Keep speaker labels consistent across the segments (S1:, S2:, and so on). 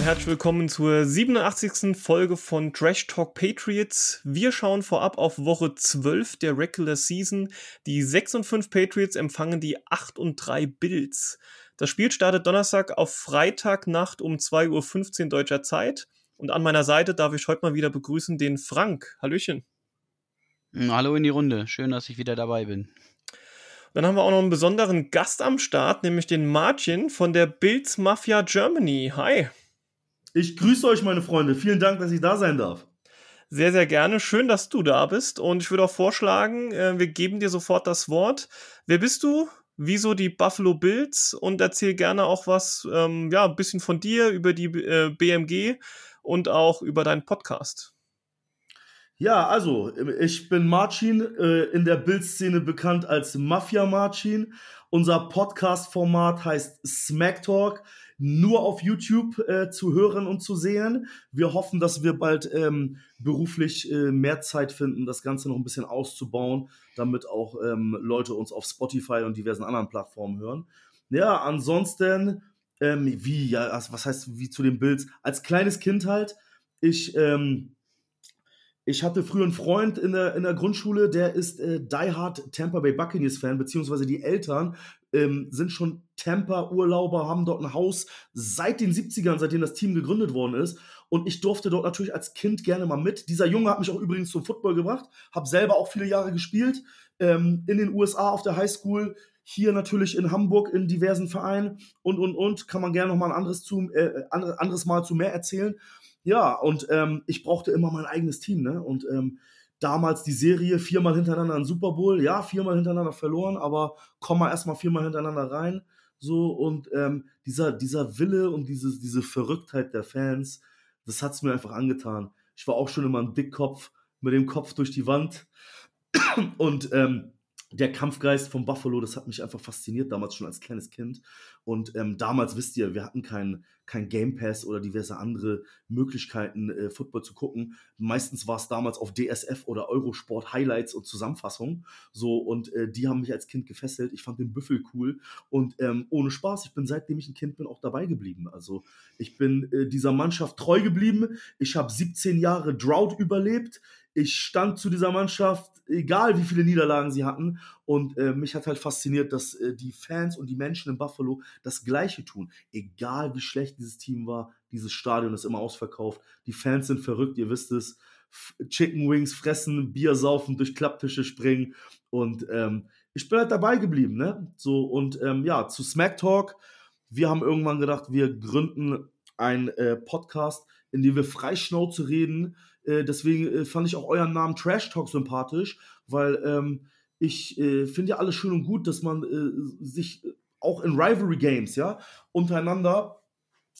S1: und herzlich willkommen zur 87. Folge von Trash Talk Patriots. Wir schauen vorab auf Woche 12 der Regular Season. Die 6 und 5 Patriots empfangen die 8 und 3 Bills. Das Spiel startet Donnerstag auf Freitagnacht um 2.15 Uhr deutscher Zeit. Und an meiner Seite darf ich heute mal wieder begrüßen den Frank. Hallöchen.
S2: Hallo in die Runde. Schön, dass ich wieder dabei bin.
S1: Dann haben wir auch noch einen besonderen Gast am Start, nämlich den Martin von der Bills Mafia Germany. Hi.
S3: Ich grüße euch, meine Freunde. Vielen Dank, dass ich da sein darf.
S1: Sehr, sehr gerne. Schön, dass du da bist. Und ich würde auch vorschlagen, äh, wir geben dir sofort das Wort. Wer bist du? Wieso die Buffalo Bills? Und erzähl gerne auch was, ähm, ja, ein bisschen von dir, über die äh, BMG und auch über deinen Podcast.
S3: Ja, also, ich bin Marcin, äh, in der Bildszene bekannt als Mafia Marcin. Unser Podcast-Format heißt Smack Talk, nur auf YouTube äh, zu hören und zu sehen. Wir hoffen, dass wir bald ähm, beruflich äh, mehr Zeit finden, das Ganze noch ein bisschen auszubauen, damit auch ähm, Leute uns auf Spotify und diversen anderen Plattformen hören. Ja, ansonsten, ähm, wie, ja, was heißt wie zu den Bilds? Als kleines Kind halt, ich, ähm, ich hatte früher einen Freund in der, in der Grundschule, der ist äh, Die Hard Tampa Bay Buccaneers Fan, beziehungsweise die Eltern ähm, sind schon Tampa-Urlauber, haben dort ein Haus seit den 70ern, seitdem das Team gegründet worden ist. Und ich durfte dort natürlich als Kind gerne mal mit. Dieser Junge hat mich auch übrigens zum Football gebracht, habe selber auch viele Jahre gespielt, ähm, in den USA auf der Highschool, hier natürlich in Hamburg in diversen Vereinen und, und, und. Kann man gerne noch mal ein anderes, zu, äh, anderes Mal zu mehr erzählen. Ja, und ähm, ich brauchte immer mein eigenes Team, ne? Und ähm, damals die Serie viermal hintereinander ein Super Bowl, ja, viermal hintereinander verloren, aber komm mal erstmal viermal hintereinander rein. So, und ähm, dieser, dieser Wille und dieses, diese Verrücktheit der Fans, das hat's mir einfach angetan. Ich war auch schon immer ein Dickkopf mit dem Kopf durch die Wand. Und ähm, der Kampfgeist von Buffalo, das hat mich einfach fasziniert, damals schon als kleines Kind. Und ähm, damals wisst ihr, wir hatten keinen kein Game Pass oder diverse andere Möglichkeiten, äh, Football zu gucken. Meistens war es damals auf DSF oder Eurosport Highlights und Zusammenfassungen. So, und äh, die haben mich als Kind gefesselt. Ich fand den Büffel cool. Und ähm, ohne Spaß, ich bin seitdem ich ein Kind bin auch dabei geblieben. Also ich bin äh, dieser Mannschaft treu geblieben. Ich habe 17 Jahre Drought überlebt ich stand zu dieser Mannschaft, egal wie viele Niederlagen sie hatten. Und äh, mich hat halt fasziniert, dass äh, die Fans und die Menschen in Buffalo das Gleiche tun. Egal wie schlecht dieses Team war, dieses Stadion ist immer ausverkauft. Die Fans sind verrückt, ihr wisst es. Chicken Wings fressen, Bier saufen, durch Klapptische springen. Und ähm, ich bin halt dabei geblieben, ne? So, und ähm, ja, zu Smack Talk. Wir haben irgendwann gedacht, wir gründen einen äh, Podcast, in dem wir freischnauze reden äh, deswegen äh, fand ich auch euren Namen Trash Talk sympathisch, weil ähm, ich äh, finde ja alles schön und gut, dass man äh, sich auch in Rivalry Games, ja, untereinander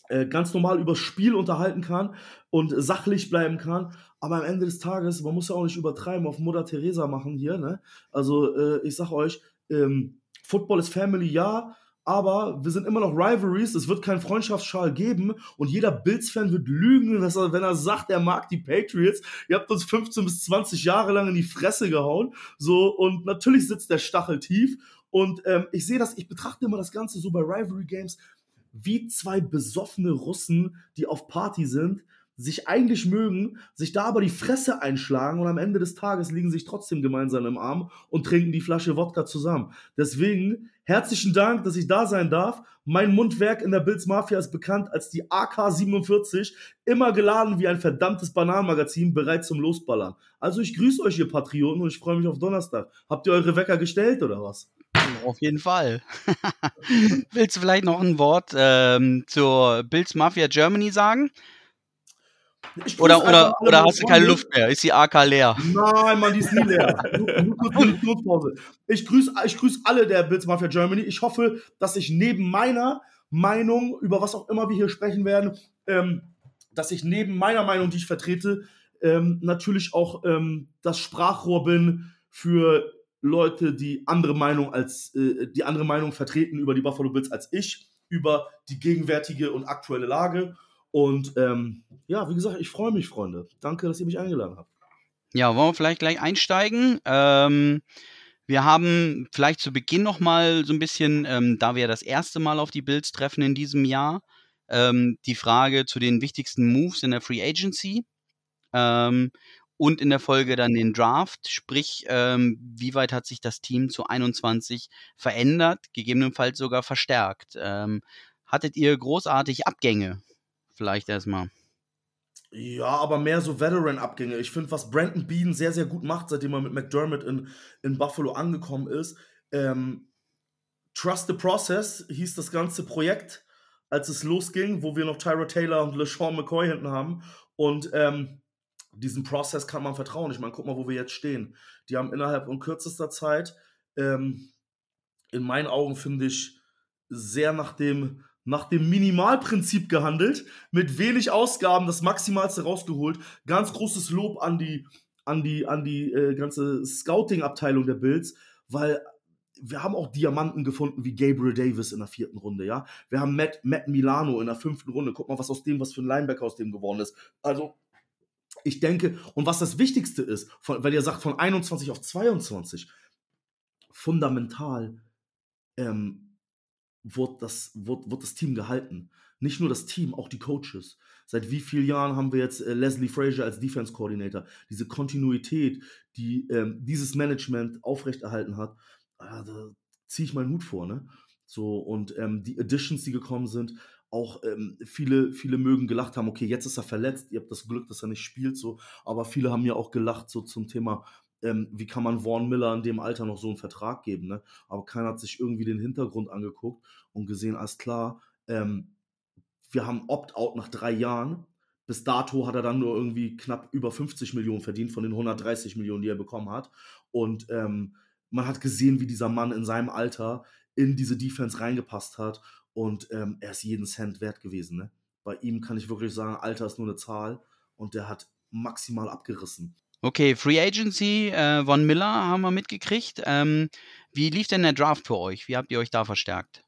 S3: äh, ganz normal über Spiel unterhalten kann und sachlich bleiben kann. Aber am Ende des Tages, man muss ja auch nicht übertreiben, auf Mutter Teresa machen hier, ne? Also, äh, ich sag euch, ähm, Football ist Family, ja, aber wir sind immer noch Rivalries, es wird keinen Freundschaftsschal geben und jeder Bills-Fan wird lügen, dass er, wenn er sagt, er mag die Patriots. Ihr habt uns 15 bis 20 Jahre lang in die Fresse gehauen. So, und natürlich sitzt der Stachel tief. Und ähm, ich sehe das, ich betrachte immer das Ganze so bei Rivalry Games wie zwei besoffene Russen, die auf Party sind, sich eigentlich mögen, sich da aber die Fresse einschlagen und am Ende des Tages liegen sich trotzdem gemeinsam im Arm und trinken die Flasche Wodka zusammen. Deswegen herzlichen Dank, dass ich da sein darf. Mein Mundwerk in der Bills Mafia ist bekannt als die AK-47, immer geladen wie ein verdammtes Bananenmagazin, bereit zum Losballern. Also ich grüße euch, ihr Patrioten, und ich freue mich auf Donnerstag. Habt ihr eure Wecker gestellt oder was?
S2: Auf jeden Fall. Willst du vielleicht noch ein Wort ähm, zur Bills Mafia Germany sagen? Oder, oder, oder hast du keine Luft mehr? Ist die AK leer?
S3: Nein, Mann, die ist nie leer. Ich grüße ich grüß alle der Bills Mafia Germany. Ich hoffe, dass ich neben meiner Meinung, über was auch immer wir hier sprechen werden, ähm, dass ich neben meiner Meinung, die ich vertrete, ähm, natürlich auch ähm, das Sprachrohr bin für Leute, die andere Meinung als äh, die andere Meinung vertreten über die Buffalo Bills als ich, über die gegenwärtige und aktuelle Lage. Und ähm, ja, wie gesagt, ich freue mich, Freunde. Danke, dass ihr mich eingeladen habt.
S2: Ja, wollen wir vielleicht gleich einsteigen? Ähm, wir haben vielleicht zu Beginn noch mal so ein bisschen, ähm, da wir das erste Mal auf die Bills treffen in diesem Jahr, ähm, die Frage zu den wichtigsten Moves in der Free Agency. Ähm, und in der Folge dann den Draft, sprich, ähm, wie weit hat sich das Team zu 21 verändert, gegebenenfalls sogar verstärkt. Ähm, hattet ihr großartig Abgänge? Vielleicht erstmal.
S3: Ja, aber mehr so Veteran-Abgänge. Ich finde, was Brandon Bean sehr, sehr gut macht, seitdem er mit McDermott in, in Buffalo angekommen ist, ähm, Trust the Process hieß das ganze Projekt, als es losging, wo wir noch Tyra Taylor und LeSean McCoy hinten haben. Und ähm, diesem Prozess kann man vertrauen. Ich meine, guck mal, wo wir jetzt stehen. Die haben innerhalb von kürzester Zeit, ähm, in meinen Augen finde ich, sehr nach dem, nach dem Minimalprinzip gehandelt, mit wenig Ausgaben das Maximalste rausgeholt. Ganz großes Lob an die, an die, an die äh, ganze Scouting-Abteilung der Bills, weil wir haben auch Diamanten gefunden wie Gabriel Davis in der vierten Runde, ja. Wir haben Matt, Matt Milano in der fünften Runde. Guck mal, was aus dem, was für ein Linebacker aus dem geworden ist. Also, ich denke, und was das Wichtigste ist, von, weil ihr sagt von 21 auf 22, fundamental ähm, wird, das, wird, wird das Team gehalten. Nicht nur das Team, auch die Coaches. Seit wie vielen Jahren haben wir jetzt äh, Leslie Frazier als Defense Coordinator? Diese Kontinuität, die ähm, dieses Management aufrechterhalten hat, äh, da ziehe ich meinen Hut vor. Ne? So, und ähm, die Additions, die gekommen sind, auch ähm, viele, viele mögen gelacht haben, okay, jetzt ist er verletzt, ihr habt das Glück, dass er nicht spielt, so, aber viele haben ja auch gelacht, so zum Thema, ähm, wie kann man Vaughn Miller in dem Alter noch so einen Vertrag geben, ne? Aber keiner hat sich irgendwie den Hintergrund angeguckt und gesehen, alles klar, ähm, wir haben Opt-out nach drei Jahren. Bis dato hat er dann nur irgendwie knapp über 50 Millionen verdient von den 130 Millionen, die er bekommen hat. Und ähm, man hat gesehen, wie dieser Mann in seinem Alter in diese Defense reingepasst hat und ähm, er ist jeden Cent wert gewesen. Ne? Bei ihm kann ich wirklich sagen, Alter ist nur eine Zahl und der hat maximal abgerissen.
S2: Okay, Free Agency, äh, Von Miller haben wir mitgekriegt. Ähm, wie lief denn der Draft für euch? Wie habt ihr euch da verstärkt?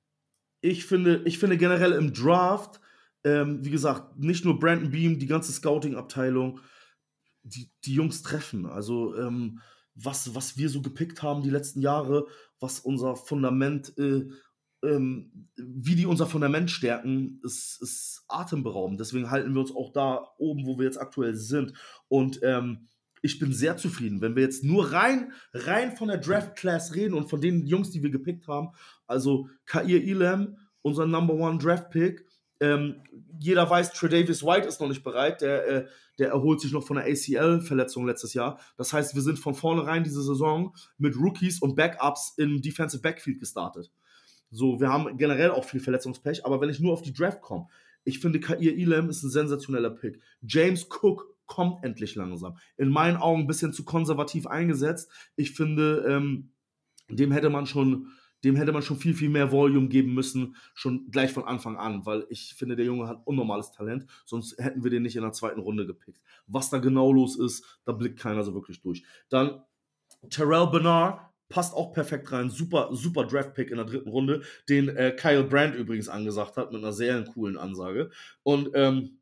S3: Ich finde, ich finde generell im Draft, ähm, wie gesagt, nicht nur Brandon Beam, die ganze Scouting-Abteilung, die, die Jungs treffen. Also, ähm, was, was wir so gepickt haben die letzten Jahre, was unser Fundament äh, ähm, wie die unser Fundament stärken, ist, ist atemberaubend. Deswegen halten wir uns auch da oben, wo wir jetzt aktuell sind. Und ähm, ich bin sehr zufrieden, wenn wir jetzt nur rein, rein von der Draft Class reden und von den Jungs, die wir gepickt haben. Also Kair Elam, unser Number One Draft Pick. Ähm, jeder weiß, Tredavis White ist noch nicht bereit. Der, äh, der erholt sich noch von der ACL-Verletzung letztes Jahr. Das heißt, wir sind von vornherein diese Saison mit Rookies und Backups im Defensive Backfield gestartet. So, wir haben generell auch viel Verletzungspech, aber wenn ich nur auf die Draft komme, ich finde, Kair Elam ist ein sensationeller Pick. James Cook kommt endlich langsam. In meinen Augen ein bisschen zu konservativ eingesetzt. Ich finde, ähm, dem hätte man schon, dem hätte man schon viel, viel mehr Volume geben müssen, schon gleich von Anfang an, weil ich finde, der Junge hat unnormales Talent, sonst hätten wir den nicht in der zweiten Runde gepickt. Was da genau los ist, da blickt keiner so wirklich durch. Dann Terrell Bernard, passt auch perfekt rein. Super, super Draft-Pick in der dritten Runde, den äh, Kyle Brandt übrigens angesagt hat, mit einer sehr coolen Ansage. Und ähm,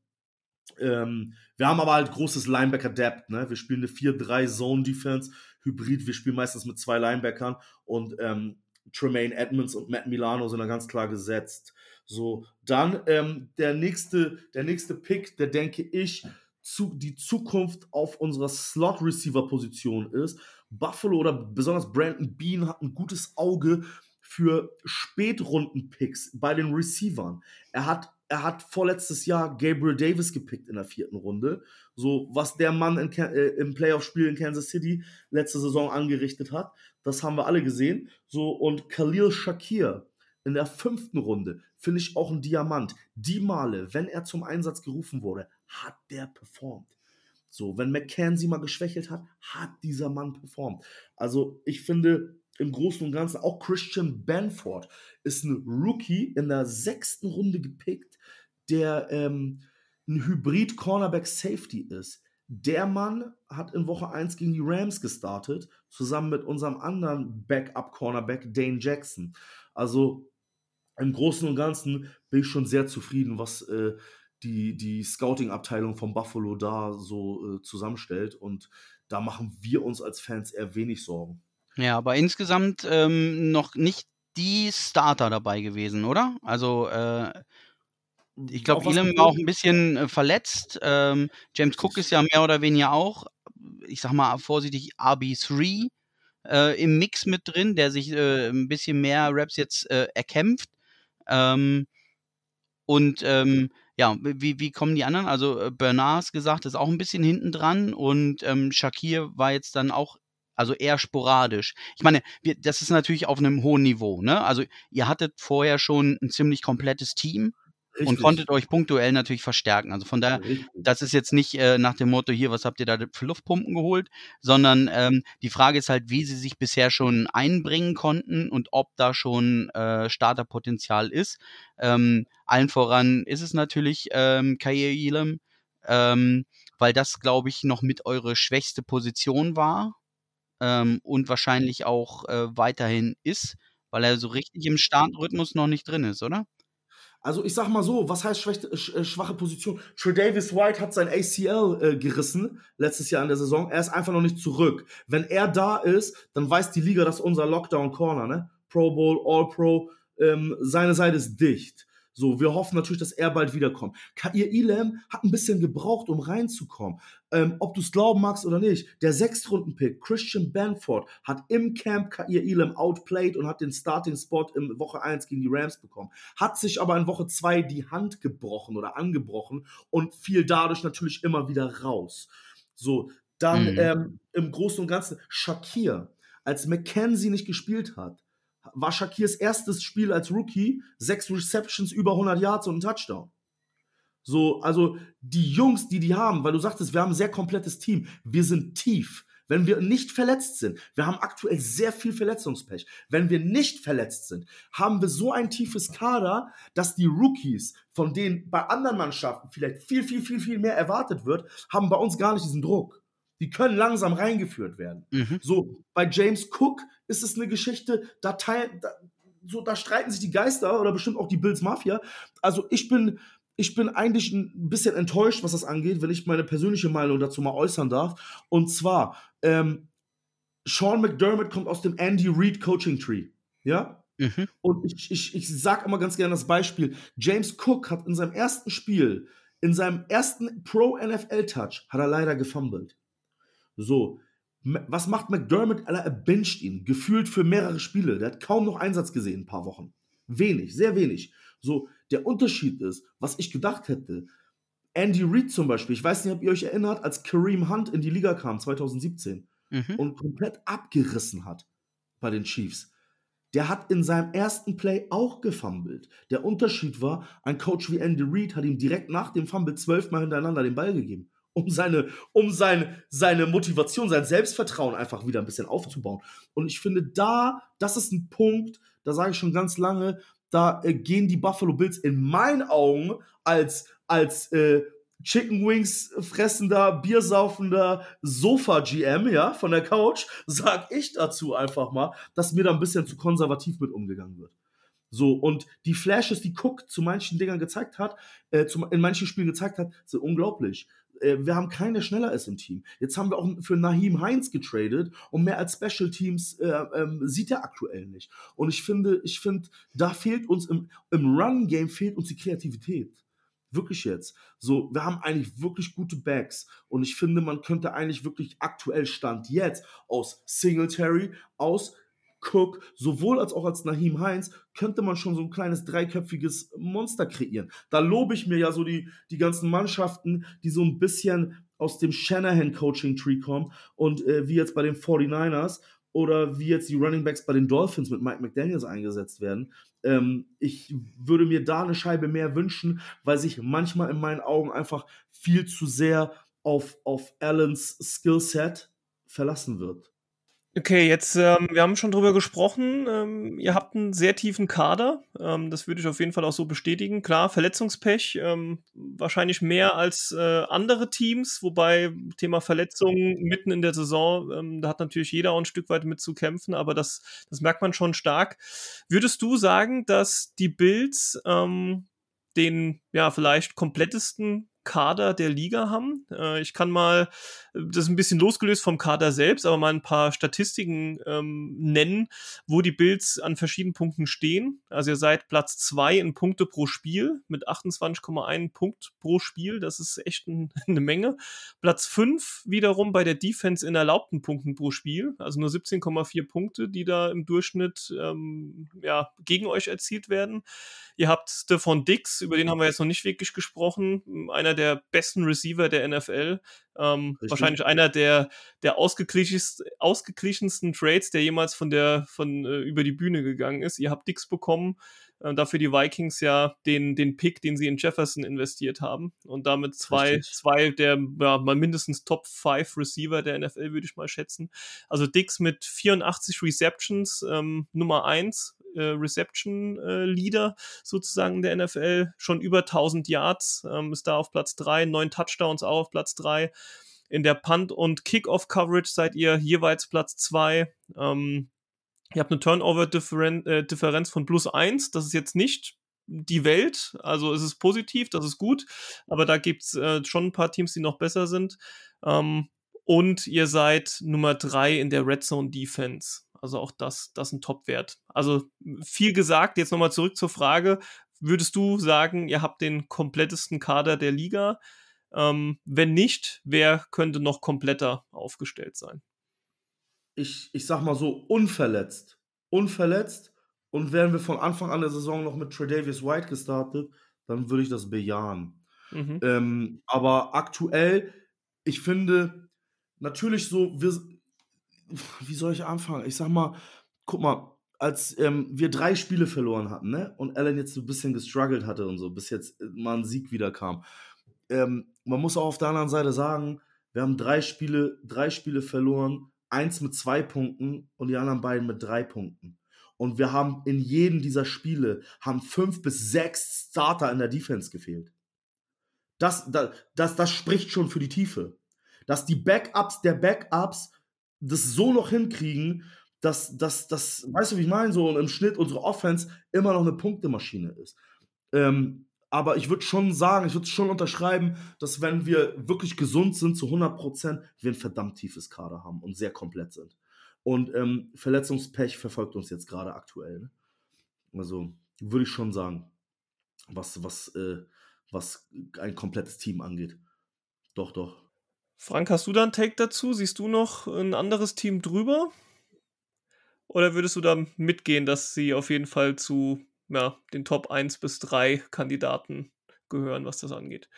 S3: ähm, wir haben aber halt großes Linebacker-Depth. Ne? Wir spielen eine 4-3-Zone-Defense, Hybrid. Wir spielen meistens mit zwei Linebackern und ähm, Tremaine Edmonds und Matt Milano sind da ganz klar gesetzt. So, dann ähm, der, nächste, der nächste Pick, der denke ich, zu, die Zukunft auf unserer Slot-Receiver-Position ist. Buffalo oder besonders Brandon Bean hat ein gutes Auge für Spätrunden-Picks bei den Receivern. Er hat, er hat vorletztes Jahr Gabriel Davis gepickt in der vierten Runde. So, was der Mann in, äh, im Playoff-Spiel in Kansas City letzte Saison angerichtet hat, das haben wir alle gesehen. So, und Khalil Shakir in der fünften Runde finde ich auch ein Diamant. Die Male, wenn er zum Einsatz gerufen wurde, hat der performt. So, wenn McKenzie mal geschwächelt hat, hat dieser Mann performt. Also, ich finde im Großen und Ganzen auch Christian Benford ist ein Rookie in der sechsten Runde gepickt, der ähm, ein Hybrid-Cornerback-Safety ist. Der Mann hat in Woche 1 gegen die Rams gestartet, zusammen mit unserem anderen Backup-Cornerback Dane Jackson. Also im Großen und Ganzen bin ich schon sehr zufrieden, was äh, die, die Scouting-Abteilung von Buffalo da so äh, zusammenstellt. Und da machen wir uns als Fans eher wenig Sorgen.
S2: Ja, aber insgesamt ähm, noch nicht die Starter dabei gewesen, oder? Also, äh, ich glaube, Elam war auch ein bisschen äh, verletzt. Ähm, James Cook ist ja mehr oder weniger auch, ich sag mal vorsichtig, RB3 äh, im Mix mit drin, der sich äh, ein bisschen mehr Raps jetzt äh, erkämpft. Ähm, und ähm, ja, wie, wie kommen die anderen? Also äh, Bernard gesagt, ist auch ein bisschen hinten dran und ähm, Shakir war jetzt dann auch also eher sporadisch. Ich meine, wir, das ist natürlich auf einem hohen Niveau. Ne? Also ihr hattet vorher schon ein ziemlich komplettes Team. Richtig. und konntet euch punktuell natürlich verstärken. Also von daher, Richtig. das ist jetzt nicht äh, nach dem Motto, hier, was habt ihr da für Luftpumpen geholt, sondern ähm, die Frage ist halt, wie sie sich bisher schon einbringen konnten und ob da schon äh, Starterpotenzial ist. Ähm, allen voran ist es natürlich ähm, Kair Elam, ähm, weil das, glaube ich, noch mit eure schwächste Position war ähm, und wahrscheinlich auch äh, weiterhin ist, weil er so richtig im Startrhythmus noch nicht drin ist, oder?
S3: Also ich sag mal so, was heißt schwache, äh, schwache Position? Trey Davis White hat sein ACL äh, gerissen letztes Jahr in der Saison. Er ist einfach noch nicht zurück. Wenn er da ist, dann weiß die Liga, dass unser Lockdown Corner, ne? Pro Bowl, All Pro, ähm, seine Seite ist dicht. So, wir hoffen natürlich, dass er bald wiederkommt. Kair Elam hat ein bisschen gebraucht, um reinzukommen. Ähm, ob du es glauben magst oder nicht, der Sechstrunden-Pick Christian Banford hat im Camp Kair Elam outplayed und hat den Starting-Spot in Woche 1 gegen die Rams bekommen. Hat sich aber in Woche 2 die Hand gebrochen oder angebrochen und fiel dadurch natürlich immer wieder raus. So, dann mhm. ähm, im Großen und Ganzen Shakir, als McKenzie nicht gespielt hat, war Shakirs erstes Spiel als Rookie, sechs Receptions, über 100 Yards und ein Touchdown. So, also die Jungs, die die haben, weil du sagtest, wir haben ein sehr komplettes Team, wir sind tief. Wenn wir nicht verletzt sind, wir haben aktuell sehr viel Verletzungspech. Wenn wir nicht verletzt sind, haben wir so ein tiefes Kader, dass die Rookies, von denen bei anderen Mannschaften vielleicht viel, viel, viel, viel mehr erwartet wird, haben bei uns gar nicht diesen Druck. Die können langsam reingeführt werden. Mhm. So, bei James Cook ist es eine Geschichte, da, teil, da, so, da streiten sich die Geister oder bestimmt auch die Bills Mafia. Also ich bin, ich bin eigentlich ein bisschen enttäuscht, was das angeht, wenn ich meine persönliche Meinung dazu mal äußern darf. Und zwar, ähm, Sean McDermott kommt aus dem Andy Reid Coaching Tree. Ja? Mhm. Und ich, ich, ich sage immer ganz gerne das Beispiel: James Cook hat in seinem ersten Spiel, in seinem ersten Pro-NFL-Touch, hat er leider gefummelt. So, was macht McDermott? Er bencht ihn, gefühlt für mehrere Spiele. Der hat kaum noch Einsatz gesehen, ein paar Wochen. Wenig, sehr wenig. So, der Unterschied ist, was ich gedacht hätte, Andy Reid zum Beispiel, ich weiß nicht, ob ihr euch erinnert, als Kareem Hunt in die Liga kam, 2017, mhm. und komplett abgerissen hat bei den Chiefs. Der hat in seinem ersten Play auch gefummelt. Der Unterschied war, ein Coach wie Andy Reid hat ihm direkt nach dem Fumble zwölfmal hintereinander den Ball gegeben um seine, um sein, seine Motivation, sein Selbstvertrauen einfach wieder ein bisschen aufzubauen. Und ich finde, da, das ist ein Punkt, da sage ich schon ganz lange, da äh, gehen die Buffalo Bills in meinen Augen als, als äh, Chicken Wings fressender, biersaufender Sofa-GM, ja, von der Couch, sag ich dazu einfach mal, dass mir da ein bisschen zu konservativ mit umgegangen wird. So, und die Flashes, die Cook zu manchen Dingern gezeigt hat, äh, zu, in manchen Spielen gezeigt hat, sind unglaublich. Äh, wir haben keinen, der schneller ist im Team. Jetzt haben wir auch für Nahim Heinz getradet und mehr als Special Teams äh, ähm, sieht er aktuell nicht. Und ich finde, ich finde, da fehlt uns im, im Run-Game fehlt uns die Kreativität. Wirklich jetzt. So, wir haben eigentlich wirklich gute Backs. Und ich finde, man könnte eigentlich wirklich aktuell Stand jetzt aus Singletary, aus Cook, sowohl als auch als Nahim Heinz, könnte man schon so ein kleines dreiköpfiges Monster kreieren. Da lobe ich mir ja so die, die ganzen Mannschaften, die so ein bisschen aus dem Shanahan Coaching Tree kommen und äh, wie jetzt bei den 49ers oder wie jetzt die Running Backs bei den Dolphins mit Mike McDaniels eingesetzt werden. Ähm, ich würde mir da eine Scheibe mehr wünschen, weil sich manchmal in meinen Augen einfach viel zu sehr auf, auf Allens Skillset verlassen wird.
S1: Okay, jetzt, ähm, wir haben schon drüber gesprochen. Ähm, ihr habt einen sehr tiefen Kader. Ähm, das würde ich auf jeden Fall auch so bestätigen. Klar, Verletzungspech, ähm, wahrscheinlich mehr als äh, andere Teams, wobei Thema Verletzungen mitten in der Saison, ähm, da hat natürlich jeder auch ein Stück weit mit zu kämpfen, aber das, das merkt man schon stark. Würdest du sagen, dass die Bills ähm, den ja vielleicht komplettesten Kader der Liga haben. Äh, ich kann mal, das ist ein bisschen losgelöst vom Kader selbst, aber mal ein paar Statistiken ähm, nennen, wo die Bills an verschiedenen Punkten stehen. Also ihr seid Platz zwei in Punkte pro Spiel mit 28,1 Punkt pro Spiel. Das ist echt ein, eine Menge. Platz fünf wiederum bei der Defense in erlaubten Punkten pro Spiel. Also nur 17,4 Punkte, die da im Durchschnitt ähm, ja, gegen euch erzielt werden. Ihr habt Stefan Dix, über den haben wir jetzt noch nicht wirklich gesprochen, einer der besten Receiver der NFL. Ähm, wahrscheinlich einer der, der ausgeglichensten Trades, der jemals von der, von, äh, über die Bühne gegangen ist. Ihr habt Dix bekommen, äh, dafür die Vikings ja den, den Pick, den sie in Jefferson investiert haben. Und damit zwei, zwei der ja, mal mindestens Top 5 Receiver der NFL, würde ich mal schätzen. Also Dix mit 84 Receptions, ähm, Nummer 1 äh, Reception äh, Leader sozusagen der NFL, schon über 1000 Yards, ähm, ist da auf Platz 3, neun Touchdowns auch auf Platz 3. In der Punt- und Kickoff-Coverage seid ihr jeweils Platz 2. Ähm, ihr habt eine Turnover-Differenz äh, von plus 1. Das ist jetzt nicht die Welt. Also es ist positiv, das ist gut. Aber da gibt es äh, schon ein paar Teams, die noch besser sind. Ähm, und ihr seid Nummer 3 in der Red Zone Defense. Also auch das, das ist ein Top-Wert. Also viel gesagt, jetzt nochmal zurück zur Frage. Würdest du sagen, ihr habt den komplettesten Kader der Liga? Ähm, wenn nicht, wer könnte noch kompletter aufgestellt sein?
S3: Ich, ich sag mal so, unverletzt. Unverletzt. Und wären wir von Anfang an der Saison noch mit Tredavious White gestartet, dann würde ich das bejahen. Mhm. Ähm, aber aktuell, ich finde, natürlich so, wir, wie soll ich anfangen? Ich sag mal, guck mal, als ähm, wir drei Spiele verloren hatten, ne? Und Allen jetzt so ein bisschen gestruggelt hatte und so, bis jetzt äh, mal ein Sieg wieder kam. Ähm, man muss auch auf der anderen Seite sagen, wir haben drei Spiele, drei Spiele verloren, eins mit zwei Punkten und die anderen beiden mit drei Punkten. Und wir haben in jedem dieser Spiele haben fünf bis sechs Starter in der Defense gefehlt. Das, das, das, das spricht schon für die Tiefe. Dass die Backups der Backups das so noch hinkriegen, dass das, das, weißt du, wie ich meine, so im Schnitt unsere Offense immer noch eine Punktemaschine ist. Ähm, aber ich würde schon sagen, ich würde schon unterschreiben, dass wenn wir wirklich gesund sind zu 100 Prozent, wir ein verdammt tiefes Kader haben und sehr komplett sind. Und ähm, Verletzungspech verfolgt uns jetzt gerade aktuell. Ne? Also würde ich schon sagen, was, was, äh, was ein komplettes Team angeht. Doch, doch.
S1: Frank, hast du da einen Take dazu? Siehst du noch ein anderes Team drüber? Oder würdest du da mitgehen, dass sie auf jeden Fall zu ja, den Top 1 bis 3 Kandidaten gehören, was das angeht?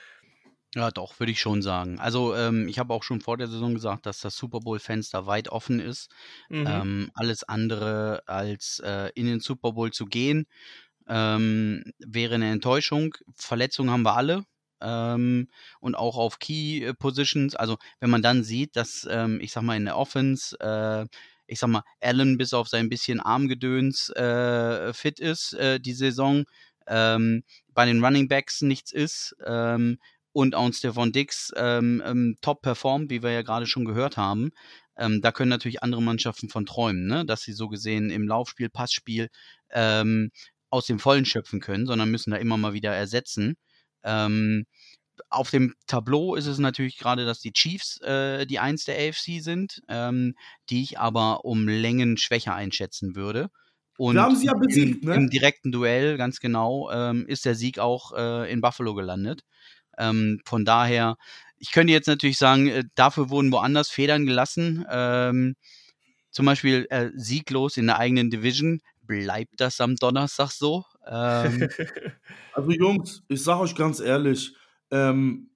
S2: Ja, doch, würde ich schon sagen. Also, ähm, ich habe auch schon vor der Saison gesagt, dass das Super Bowl-Fenster weit offen ist. Mhm. Ähm, alles andere als äh, in den Super Bowl zu gehen, ähm, wäre eine Enttäuschung. Verletzungen haben wir alle ähm, und auch auf Key äh, Positions. Also wenn man dann sieht, dass ähm, ich sag mal in der Offense, äh, ich sag mal Allen bis auf sein bisschen Armgedöns äh, fit ist äh, die Saison, ähm, bei den Running Backs nichts ist ähm, und auch Stefan Dix ähm, ähm, top performt, wie wir ja gerade schon gehört haben. Da können natürlich andere Mannschaften von träumen, ne? dass sie so gesehen im Laufspiel, Passspiel aus dem Vollen schöpfen können, sondern müssen da immer mal wieder ersetzen. Ähm, auf dem Tableau ist es natürlich gerade, dass die Chiefs äh, die Eins der AFC sind, ähm, die ich aber um Längen schwächer einschätzen würde. Und
S3: haben sie ja besiegt,
S2: im, ne? im direkten Duell, ganz genau, ähm, ist der Sieg auch äh, in Buffalo gelandet. Ähm, von daher, ich könnte jetzt natürlich sagen, äh, dafür wurden woanders Federn gelassen. Ähm, zum Beispiel äh, sieglos in der eigenen Division. Bleibt das am Donnerstag so? Ähm,
S3: also Jungs, ich sage euch ganz ehrlich, ähm,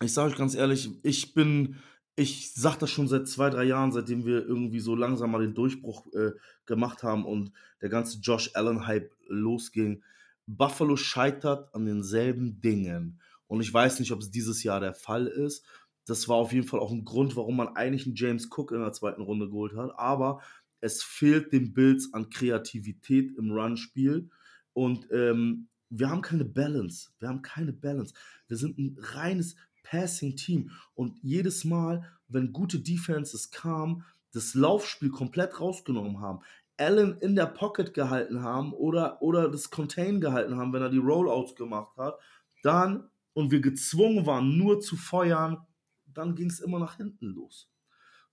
S3: ich sage euch ganz ehrlich, ich bin, ich sage das schon seit zwei, drei Jahren, seitdem wir irgendwie so langsam mal den Durchbruch äh, gemacht haben und der ganze Josh Allen-Hype losging. Buffalo scheitert an denselben Dingen. Und ich weiß nicht, ob es dieses Jahr der Fall ist. Das war auf jeden Fall auch ein Grund, warum man eigentlich einen James Cook in der zweiten Runde geholt hat. Aber es fehlt den Bills an Kreativität im Run-Spiel. Und ähm, wir haben keine Balance. Wir haben keine Balance. Wir sind ein reines Passing-Team. Und jedes Mal, wenn gute Defenses kamen, das Laufspiel komplett rausgenommen haben, Allen in der Pocket gehalten haben oder, oder das Contain gehalten haben, wenn er die Rollouts gemacht hat, dann und wir gezwungen waren, nur zu feuern, dann ging es immer nach hinten los.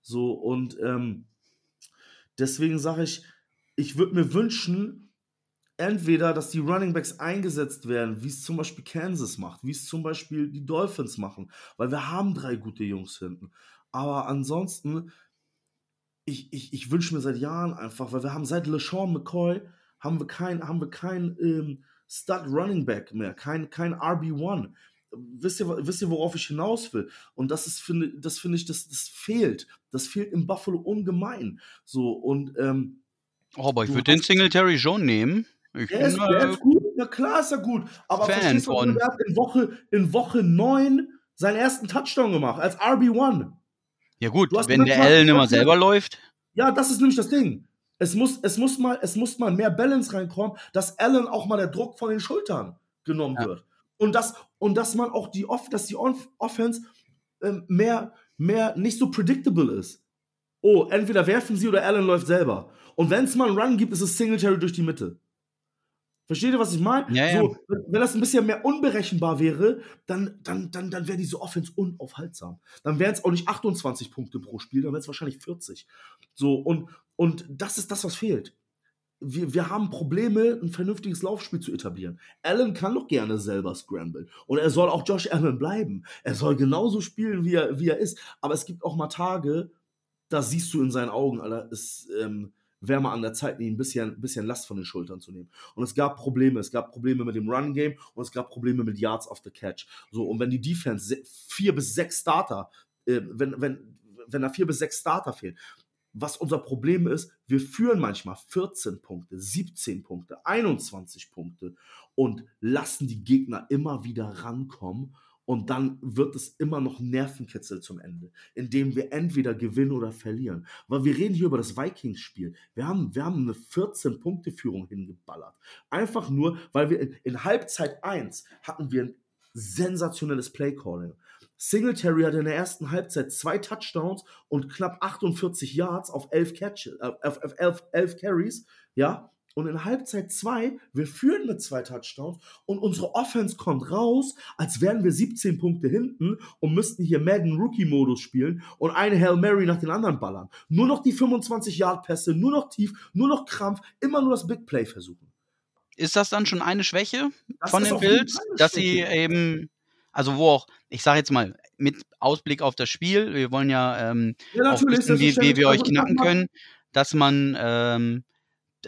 S3: So, und ähm, deswegen sage ich, ich würde mir wünschen, entweder, dass die Running Backs eingesetzt werden, wie es zum Beispiel Kansas macht, wie es zum Beispiel die Dolphins machen, weil wir haben drei gute Jungs hinten. Aber ansonsten, ich, ich, ich wünsche mir seit Jahren einfach, weil wir haben seit LeSean McCoy, haben wir kein, haben wir kein ähm, Stud Running Back mehr, kein, kein RB1. Wisst ihr, wisst ihr, worauf ich hinaus will? Und das ist, finde, das finde ich, das, das fehlt. Das fehlt im Buffalo ungemein. So, und ähm,
S2: Oh, aber ich würde den Singletary schon nehmen. Ich
S3: der
S2: bin,
S3: ist, der
S2: äh,
S3: ist gut, ja klar ist er gut. Aber
S2: Fan
S3: verstehst du,
S2: von-
S3: er hat in Woche, in Woche 9 seinen ersten Touchdown gemacht, als RB1.
S2: ja gut, wenn der Allen immer selber läuft.
S3: Ja, das ist nämlich das Ding. Es muss, es muss, mal, es muss mal mehr Balance reinkommen, dass Allen auch mal der Druck von den Schultern genommen
S2: Ja.
S3: wird. Und, das, und dass man auch die, Off, dass die Off Offense ähm, mehr, mehr nicht so predictable ist. Oh, entweder werfen sie oder Allen läuft selber. Und wenn es mal einen Run gibt, ist es Singletary durch die Mitte. Versteht ihr, was ich meine?
S2: Ja,
S3: so, wenn wenn das ein bisschen mehr unberechenbar wäre, dann, dann, dann, dann wäre diese Offense unaufhaltsam. Dann wären es auch nicht 28 Punkte pro Spiel, dann wären es wahrscheinlich 40. So, und, und das ist das, was fehlt. Wir, wir haben Probleme, ein vernünftiges Laufspiel zu etablieren. Allen kann doch gerne selber scramblen. Und er soll auch Josh Allen bleiben. Er soll genauso spielen, wie er, wie er ist. Aber es gibt auch mal Tage, da siehst du in seinen Augen, Alter, es ähm, wäre mal an der Zeit, ihm ein bisschen, ein bisschen Last von den Schultern zu nehmen. Und es gab Probleme. Es gab Probleme mit dem Run-Game und es gab Probleme mit Yards of the Catch. So, und wenn die Defense se- vier bis sechs Starter, äh, wenn, wenn, wenn da vier bis sechs Starter fehlen, was unser Problem ist, wir führen manchmal 14 Punkte, 17 Punkte, 21 Punkte und lassen die Gegner immer wieder rankommen und dann wird es immer noch Nervenkitzel zum Ende, indem wir entweder gewinnen oder verlieren. Weil wir reden hier über das Vikings-Spiel. Wir haben, wir haben eine 14-Punkte-Führung hingeballert. Einfach nur, weil wir in, in Halbzeit 1 hatten wir ein sensationelles Play-Calling. Singletary hatte in der ersten Halbzeit zwei Touchdowns und knapp 48 Yards auf 11, Catches, äh, auf, auf 11, 11 Carries, ja. Und in Halbzeit 2, wir führen mit zwei Touchdowns und unsere Offense kommt raus, als wären wir 17 Punkte hinten und müssten hier Madden Rookie-Modus spielen und eine Hail Mary nach den anderen ballern. Nur noch die 25-Yard-Pässe, nur noch tief, nur noch Krampf, immer nur das Big Play versuchen.
S2: Ist das dann schon eine Schwäche
S3: Das
S2: von den Bills, dass sie eben, also wo auch, ich sage jetzt mal, mit Ausblick auf das Spiel, wir wollen ja ähm,
S3: Ja,
S2: auch wissen, wie, wie wir euch knacken
S3: können.
S2: dass man ähm,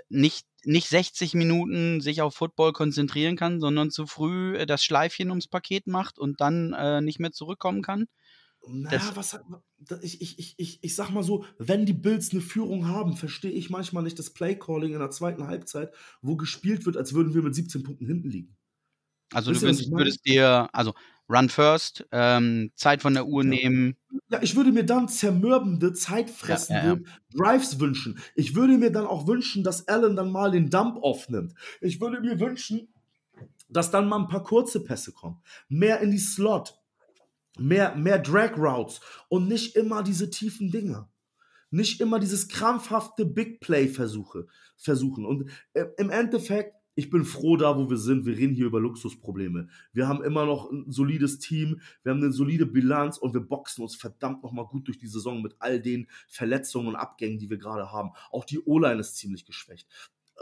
S2: nicht, nicht 60 Minuten sich auf Football konzentrieren kann, sondern zu früh äh, das Schleifchen ums Paket macht und dann äh, nicht mehr zurückkommen kann.
S3: Naja, was da- ich, ich, ich, ich, ich sag mal so, wenn die Bills eine Führung haben, verstehe ich manchmal nicht das Playcalling in der zweiten Halbzeit, wo gespielt wird, als würden wir mit 17 Punkten hinten liegen.
S2: Also
S3: Wisst
S2: du würdest, würdest dir, also Run first, ähm, Zeit von der Uhr
S3: Ja.
S2: nehmen.
S3: Ja, ich würde mir dann zermürbende, zeitfressende
S2: Ja,
S3: Drives wünschen. Ich würde mir dann auch wünschen, dass Allen dann mal den Dump aufnimmt. Ich würde mir wünschen, dass dann mal ein paar kurze Pässe kommen. Mehr in die Slot. Mehr, mehr Drag Routes und nicht immer diese tiefen Dinger. Nicht immer dieses krampfhafte Big Play Versuche, versuchen. Und äh, im Endeffekt, ich bin froh da, wo wir sind. Wir reden hier über Luxusprobleme. Wir haben immer noch ein solides Team, wir haben eine solide Bilanz und wir boxen uns verdammt nochmal gut durch die Saison mit all den Verletzungen und Abgängen, die wir gerade haben. Auch die O-Line ist ziemlich geschwächt.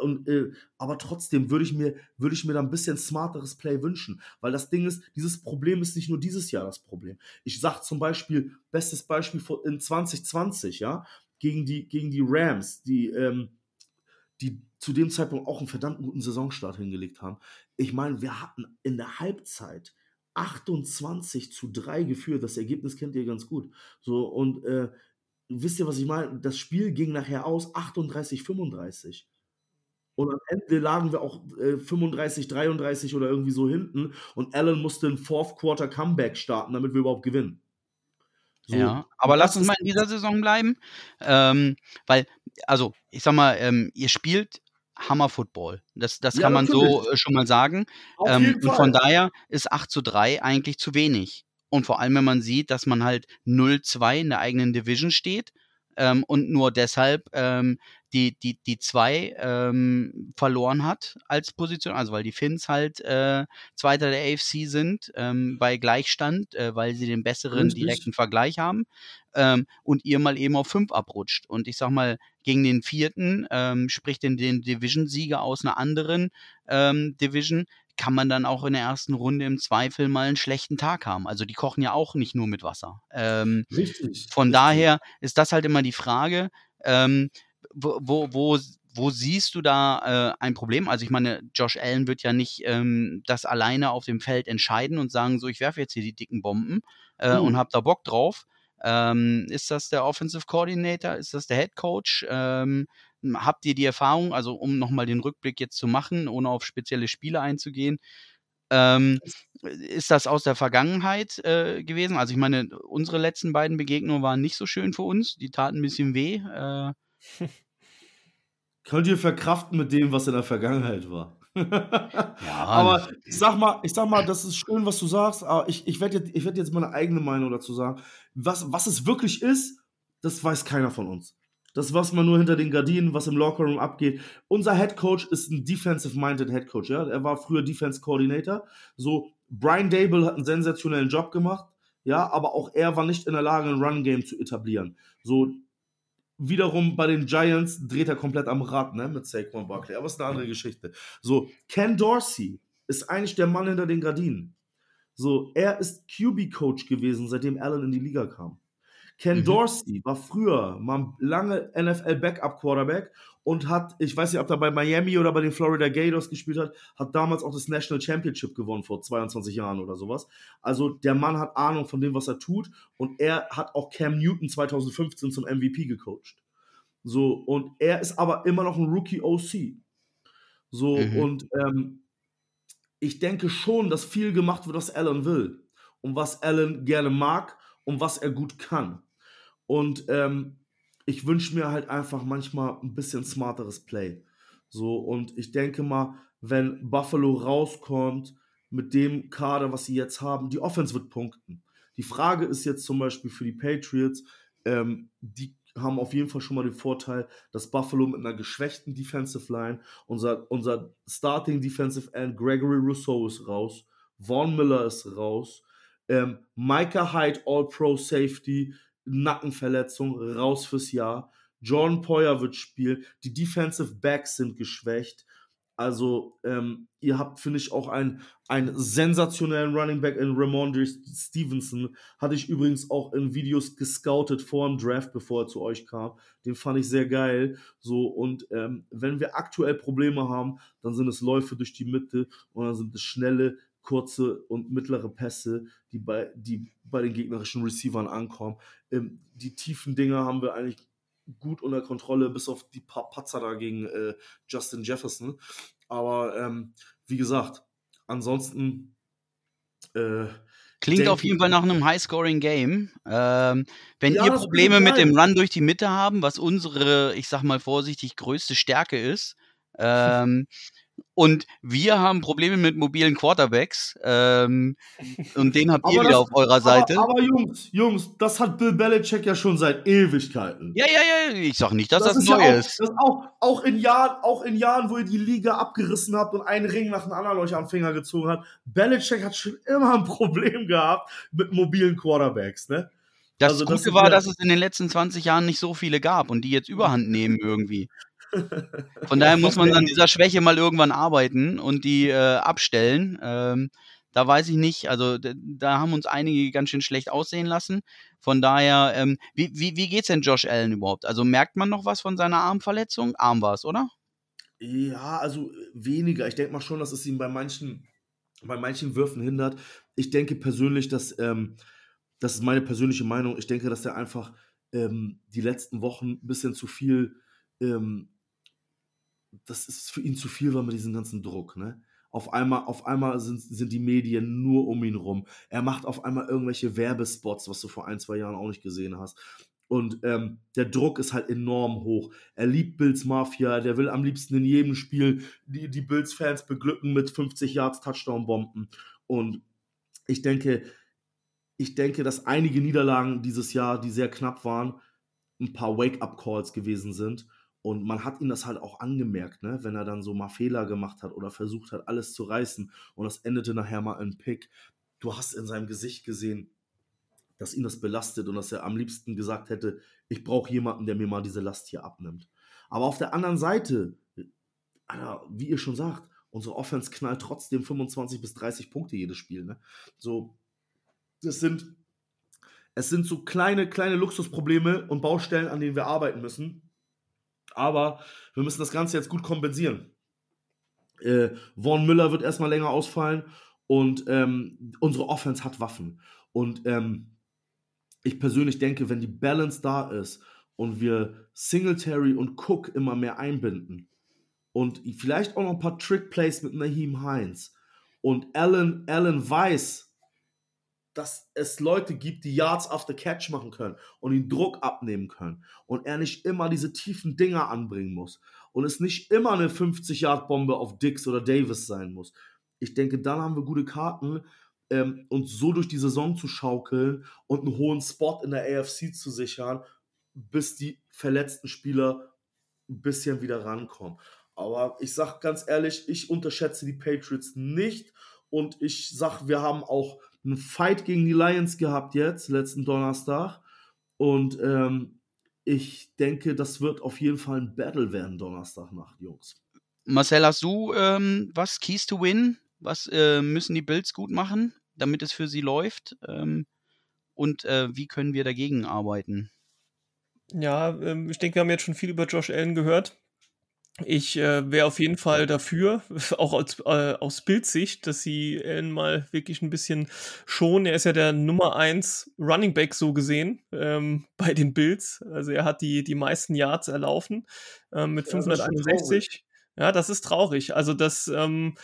S3: Und, äh, aber trotzdem würde ich, mir, würde ich mir da ein bisschen smarteres Play wünschen. Weil das Ding ist, dieses Problem ist nicht nur dieses Jahr das Problem. Ich sage zum Beispiel, bestes Beispiel in 2020, ja, gegen die, gegen die Rams, die, ähm, die zu dem Zeitpunkt auch einen verdammt guten Saisonstart hingelegt haben. Ich meine, wir hatten in der Halbzeit 28 zu 3 geführt. Das Ergebnis kennt ihr ganz gut. So, und äh, wisst ihr, was ich meine? Das Spiel ging nachher aus 38, 35. Und am Ende lagen wir auch äh, 35, 33 oder irgendwie so hinten. Und Allen musste ein Fourth Quarter Comeback starten, damit wir überhaupt gewinnen. So,
S2: Ja, aber lass uns mal in dieser Saison bleiben, ähm, weil, also ich sag mal, ähm, ihr spielt Hammer Football. Das, das
S3: Ja,
S2: kann man so
S3: natürlich.
S2: äh, schon mal sagen. Ähm, und von daher ist 8 zu 3 eigentlich zu wenig. Und vor allem, wenn man sieht, dass man halt 0-2 in der eigenen Division steht ähm, und nur deshalb ähm, die, die, die zwei ähm, verloren hat als Position, also weil die Finns halt äh, Zweiter der AFC sind, ähm, bei Gleichstand, äh, weil sie den besseren
S3: Richtig.
S2: direkten Vergleich haben ähm, und ihr mal eben auf fünf abrutscht. Und ich sag mal, gegen den vierten, ähm, sprich den, den Division-Sieger aus einer anderen ähm, Division, kann man dann auch in der ersten Runde im Zweifel mal einen schlechten Tag haben. Also die kochen ja auch nicht nur mit Wasser. Ähm,
S3: Richtig.
S2: von
S3: richtig.
S2: daher ist das halt immer die Frage, ähm, wo, wo, wo, siehst du da äh, ein Problem? Also ich meine, Josh Allen wird ja nicht ähm, das alleine auf dem Feld entscheiden und sagen, so ich werfe jetzt hier die dicken Bomben äh,
S3: Hm.
S2: und hab da Bock drauf. Ähm, ist das der Offensive Coordinator? Ist das der Head Coach? Ähm, habt ihr die Erfahrung, also um nochmal den Rückblick jetzt zu machen, ohne auf spezielle Spiele einzugehen, ähm, ist das aus der Vergangenheit äh, gewesen? Also ich meine, unsere letzten beiden Begegnungen waren nicht so schön für uns. Die taten ein bisschen weh. Äh,
S3: Könnt ihr verkraften mit dem, was in der Vergangenheit war?
S2: ja,
S3: aber ich sag mal, ich sag mal, das ist schön, was du sagst, aber ich, ich werde jetzt, ich werd jetzt meine eigene Meinung dazu sagen. Was, was es wirklich ist, das weiß keiner von uns. Das, was man nur hinter den Gardinen, was im Lockerroom abgeht. Unser Head Coach ist ein defensive-minded Head Coach, ja. Er war früher Defense Coordinator. So, Brian Dable hat einen sensationellen Job gemacht, ja, aber auch er war nicht in der Lage, ein Run-Game zu etablieren. So, wiederum bei den Giants dreht er komplett am Rad, ne, mit Saquon Barkley. Aber ist eine andere Geschichte. So, Ken Dorsey ist eigentlich der Mann hinter den Gardinen. So, er ist QB-Coach gewesen, seitdem Allen in die Liga kam. Ken
S2: Mhm.
S3: Dorsey war früher mal lange NFL-Backup-Quarterback und hat, ich weiß nicht, ob er bei Miami oder bei den Florida Gators gespielt hat, hat damals auch das National Championship gewonnen vor 22 Jahren oder sowas. Also der Mann hat Ahnung von dem, was er tut und er hat auch Cam Newton 2015 zum MVP gecoacht. So, und er ist aber immer noch ein Rookie OC. So,
S2: Mhm.
S3: und ähm, ich denke schon, dass viel gemacht wird, was Allen will und was Allen gerne mag und was er gut kann. Und ähm, ich wünsche mir halt einfach manchmal ein bisschen smarteres Play. So, und ich denke mal, wenn Buffalo rauskommt mit dem Kader, was sie jetzt haben, die Offense wird punkten. Die Frage ist jetzt zum Beispiel für die Patriots, ähm, die haben auf jeden Fall schon mal den Vorteil, dass Buffalo mit einer geschwächten Defensive Line, unser, unser Starting Defensive End Gregory Rousseau ist raus, Vaughn Miller ist raus, ähm, Micah Hyde All-Pro Safety, Nackenverletzung, raus fürs Jahr. Jordan Poyer wird spielen. Die Defensive Backs sind geschwächt. Also, ähm, ihr habt, finde ich, auch einen, einen sensationellen Running Back in Ramondre Stevenson. Hatte ich übrigens auch in Videos gescoutet vor dem Draft, bevor er zu euch kam. Den fand ich sehr geil. So, und ähm, wenn wir aktuell Probleme haben, dann sind es Läufe durch die Mitte und dann sind es schnelle, kurze und mittlere Pässe, die bei, die bei den gegnerischen Receivern ankommen. Ähm, die tiefen Dinger haben wir eigentlich gut unter Kontrolle, bis auf die paar Patzer da gegen äh, Justin Jefferson. Aber ähm, wie gesagt, ansonsten äh,
S2: Klingt auf jeden Fall nach einem High-Scoring-Game. Ähm, wenn
S3: Ja,
S2: ihr Probleme mit dem. Run durch die Mitte haben, was unsere, ich sag mal vorsichtig, größte Stärke ist, ähm, und wir haben Probleme mit mobilen Quarterbacks, ähm, und den habt ihr
S3: Aber
S2: wieder
S3: das-
S2: auf eurer Seite.
S3: Aber, aber Jungs, Jungs, das hat Bill Belichick ja schon seit Ewigkeiten.
S2: ja, ja, ja, ich sag nicht, dass das,
S3: ist
S2: neu
S3: ja auch,
S2: ist.
S3: Das auch, auch, in Jahren, auch in Jahren, wo ihr die Liga abgerissen habt und einen Ring nach dem anderen euch am Finger gezogen habt. Belichick hat schon immer ein Problem gehabt mit mobilen Quarterbacks, ne?
S2: Das
S3: also das
S2: Gute
S3: ist
S2: war, dass es in den letzten 20 Jahren nicht so viele gab und die jetzt überhand nehmen irgendwie. Von daher muss man an dieser Schwäche mal irgendwann arbeiten und die äh, abstellen. Ähm, da weiß ich nicht, also da haben uns einige ganz schön schlecht aussehen lassen. Von daher, ähm, wie, wie, wie geht's denn Josh Allen überhaupt? Also merkt man noch was von seiner Armverletzung? Arm war es, oder?
S3: Ja, also weniger. Ich denke mal schon, dass es ihn bei manchen, bei manchen Würfen hindert. Ich denke persönlich, dass, ähm, das ist meine persönliche Meinung, ich denke, dass er einfach ähm, die letzten Wochen ein bisschen zu viel, ähm, das ist für ihn zu viel war mit diesem ganzen Druck, ne? Auf einmal, auf einmal sind, sind die Medien nur um ihn rum. Er macht auf einmal irgendwelche Werbespots, was du vor ein, zwei Jahren auch nicht gesehen hast. Und ähm, der Druck ist halt enorm hoch. Er liebt Bills Mafia, der will am liebsten in jedem Spiel die, die Bills-Fans beglücken mit 50 Yards Touchdown-Bomben. Und ich denke, ich denke, dass einige Niederlagen dieses Jahr, die sehr knapp waren, ein paar Wake-up-Calls gewesen sind. Und man hat ihm das halt auch angemerkt, ne? wenn er dann so mal Fehler gemacht hat oder versucht hat, alles zu reißen. Und das endete nachher mal in Pick. Du hast in seinem Gesicht gesehen, dass ihn das belastet und dass er am liebsten gesagt hätte, ich brauche jemanden, der mir mal diese Last hier abnimmt. Aber auf der anderen Seite, Alter, wie ihr schon sagt, unsere Offense knallt trotzdem 25 bis 30 Punkte jedes Spiel. Ne? So, das sind, es sind so kleine, kleine Luxusprobleme und Baustellen, an denen wir arbeiten müssen. Aber wir müssen das Ganze jetzt gut kompensieren. Äh, Vaughn Müller wird erstmal länger ausfallen und ähm, unsere Offense hat Waffen. Und ähm, ich persönlich denke, wenn die Balance da ist und wir Singletary und Cook immer mehr einbinden und vielleicht auch noch ein paar Trick-Plays mit Naheem Heinz und Allen, Allen weiß, dass es Leute gibt, die Yards after Catch machen können und ihn Druck abnehmen können und er nicht immer diese tiefen Dinger anbringen muss und es nicht immer eine 50-Yard-Bombe auf Dix oder Davis sein muss. Ich denke, dann haben wir gute Karten, ähm, uns so durch die Saison zu schaukeln und einen hohen Spot in der AFC zu sichern, bis die verletzten Spieler ein bisschen wieder rankommen. Aber ich sage ganz ehrlich, ich unterschätze die Patriots nicht und ich sage, wir haben auch einen Fight gegen die Lions gehabt jetzt, letzten Donnerstag. Und ähm, ich denke, das wird auf jeden Fall ein Battle werden, Donnerstagnacht, Jungs.
S2: Marcel, hast du ähm, was? Keys to Win? Was äh, müssen die Bills gut machen, damit es für sie läuft? Ähm, und äh, wie können wir dagegen arbeiten?
S1: Ja, ähm, ich denke, wir haben jetzt schon viel über Josh Allen gehört. Ich äh, wäre auf jeden Fall dafür, auch als, äh, aus Bildsicht, dass sie Allen mal wirklich ein bisschen schonen. Er ist ja der Nummer 1 Running Back so gesehen ähm, bei den Bills. Also er hat die, die meisten Yards erlaufen ähm, mit ja, 561. Ja, das ist traurig. Also das, ähm,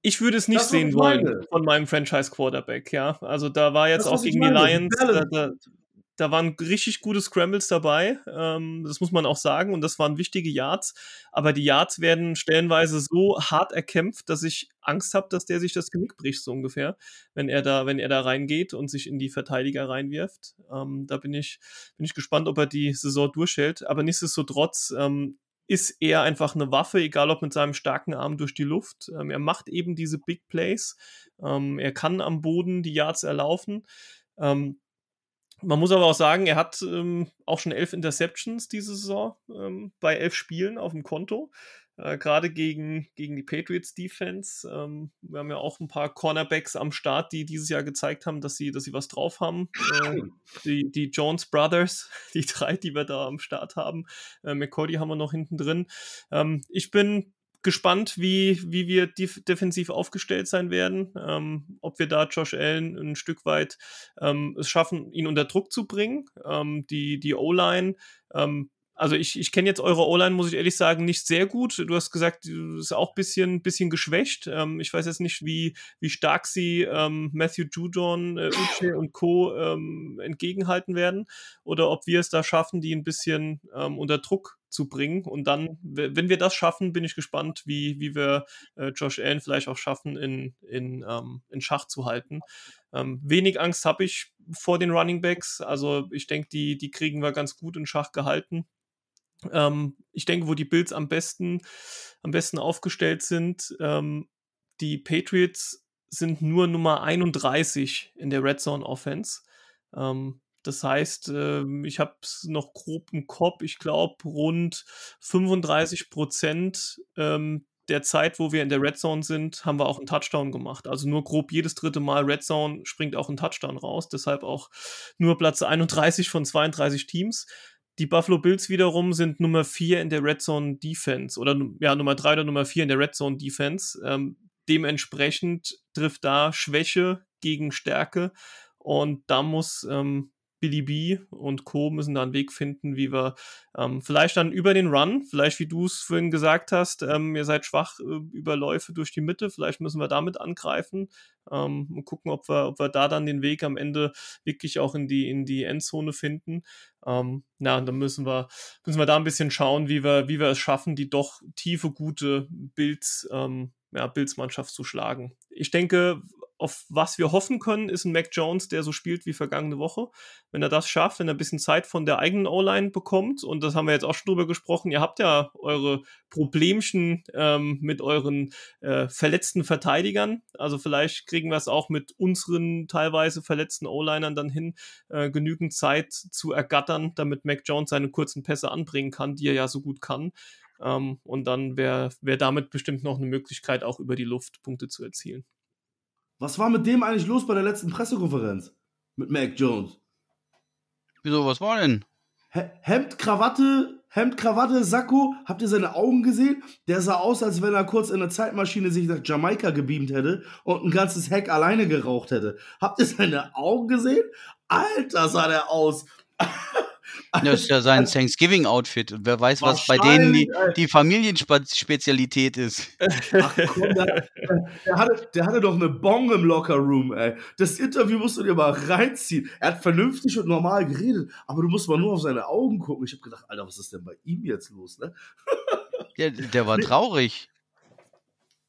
S1: ich würde es nicht das sehen wollen von meinem Franchise Quarterback, ja. Also da war jetzt das, auch gegen die Lions, da, da, da waren richtig gute Scrambles dabei, ähm, das muss man auch sagen, und das waren wichtige Yards. Aber die Yards werden stellenweise so hart erkämpft, dass ich Angst habe, dass der sich das Genick bricht, so ungefähr, wenn er da, wenn er da reingeht und sich in die Verteidiger reinwirft. Ähm, da bin ich, bin ich gespannt, ob er die Saison durchhält. Aber nichtsdestotrotz, ähm, ist er einfach eine Waffe, egal ob mit seinem starken Arm durch die Luft. Ähm, er macht eben diese Big Plays. Ähm, er kann am Boden die Yards erlaufen. Ähm, man muss aber auch sagen, er hat ähm, auch schon elf Interceptions diese Saison ähm, bei elf Spielen auf dem Konto. Äh, Gerade gegen, gegen die Patriots Defense. Ähm, wir haben ja auch ein paar Cornerbacks am Start, die dieses Jahr gezeigt haben, dass sie, dass sie was drauf haben. Äh, die, die Jones Brothers, die drei, die wir da am Start haben. Äh, McCordy haben wir noch hinten drin. Ähm, ich bin gespannt, wie, wie wir def defensiv aufgestellt sein werden. Ähm, ob wir da Josh Allen ein Stück weit ähm, es schaffen, ihn unter Druck zu bringen. Ähm, die die O-Line ähm, also ich, ich kenne jetzt eure O-Line, muss ich ehrlich sagen, nicht sehr gut. Du hast gesagt, du ist auch ein bisschen, bisschen geschwächt. Ähm, ich weiß jetzt nicht, wie, wie stark sie ähm, Matthew Judon, äh, Uche und Co. Ähm, entgegenhalten werden oder ob wir es da schaffen, die ein bisschen ähm, unter Druck zu bringen. Und dann, wenn wir das schaffen, bin ich gespannt, wie, wie wir äh, Josh Allen vielleicht auch schaffen, in, in, ähm, in Schach zu halten. Ähm, wenig Angst habe ich vor den Running Backs. Also ich denke, die, die kriegen wir ganz gut in Schach gehalten. Ähm, ich denke, wo die Bills am besten, am besten aufgestellt sind, ähm, die Patriots sind nur Nummer 31 in der Red Zone Offense. Ähm, das heißt, äh, ich habe es noch grob im Kopf, ich glaube, rund 35 Prozent ähm, der Zeit, wo wir in der Red Zone sind, haben wir auch einen Touchdown gemacht. Also nur grob jedes dritte Mal Red Zone springt auch ein Touchdown raus. Deshalb auch nur Platz 31 von 32 Teams. Die Buffalo Bills wiederum sind Nummer 4 in der Red Zone Defense oder ja, Nummer 3 oder Nummer 4 in der Red Zone Defense. Ähm, dementsprechend trifft da Schwäche gegen Stärke und da muss ähm, Billy B und Co. müssen da einen Weg finden, wie wir ähm, vielleicht dann über den Run, vielleicht wie du es vorhin gesagt hast, ähm, ihr seid schwach äh, über Läufe durch die Mitte, vielleicht müssen wir damit angreifen ähm, und gucken, ob wir, ob wir da dann den Weg am Ende wirklich auch in die, in die Endzone finden. Ähm, ja, und dann müssen wir, müssen wir da ein bisschen schauen, wie wir, wie wir es schaffen, die doch tiefe, gute Bilds, ähm, ja, Bildsmannschaft zu schlagen. Ich denke, auf was wir hoffen können, ist ein Mac Jones, der so spielt wie vergangene Woche. Wenn er das schafft, wenn er ein bisschen Zeit von der eigenen O-Line bekommt, und das haben wir jetzt auch schon drüber gesprochen, ihr habt ja eure Problemchen ähm, mit euren äh, verletzten Verteidigern. Also vielleicht kriegen wir es auch mit unseren teilweise verletzten O-Linern dann hin, äh, genügend Zeit zu ergattern, damit Mac Jones seine kurzen Pässe anbringen kann, die er ja so gut kann. Ähm, und dann wäre wär damit bestimmt noch eine Möglichkeit, auch über die Luft Punkte zu erzielen.
S3: Was war mit dem eigentlich los bei der letzten Pressekonferenz? Mit Mac Jones?
S2: Wieso, was war denn?
S3: Hemd, Krawatte, Hemd, Krawatte, Sakko. Habt ihr seine Augen gesehen? Der sah aus, als wenn er kurz in der Zeitmaschine sich nach Jamaika gebeamt hätte und ein ganzes Heck alleine geraucht hätte. Habt ihr seine Augen gesehen? Alter, sah der aus.
S2: Das ist ja sein Thanksgiving-Outfit. Und wer weiß, was bei denen die, die Familienspezialität ist. Ach komm,
S3: der, der, hatte, der hatte doch eine Bong im Locker-Room, ey. Das Interview musst du dir mal reinziehen. Er hat vernünftig und normal geredet, aber du musst mal nur auf seine Augen gucken. Ich habe gedacht, Alter, was ist denn bei ihm jetzt los, ne?
S2: Der, der war traurig.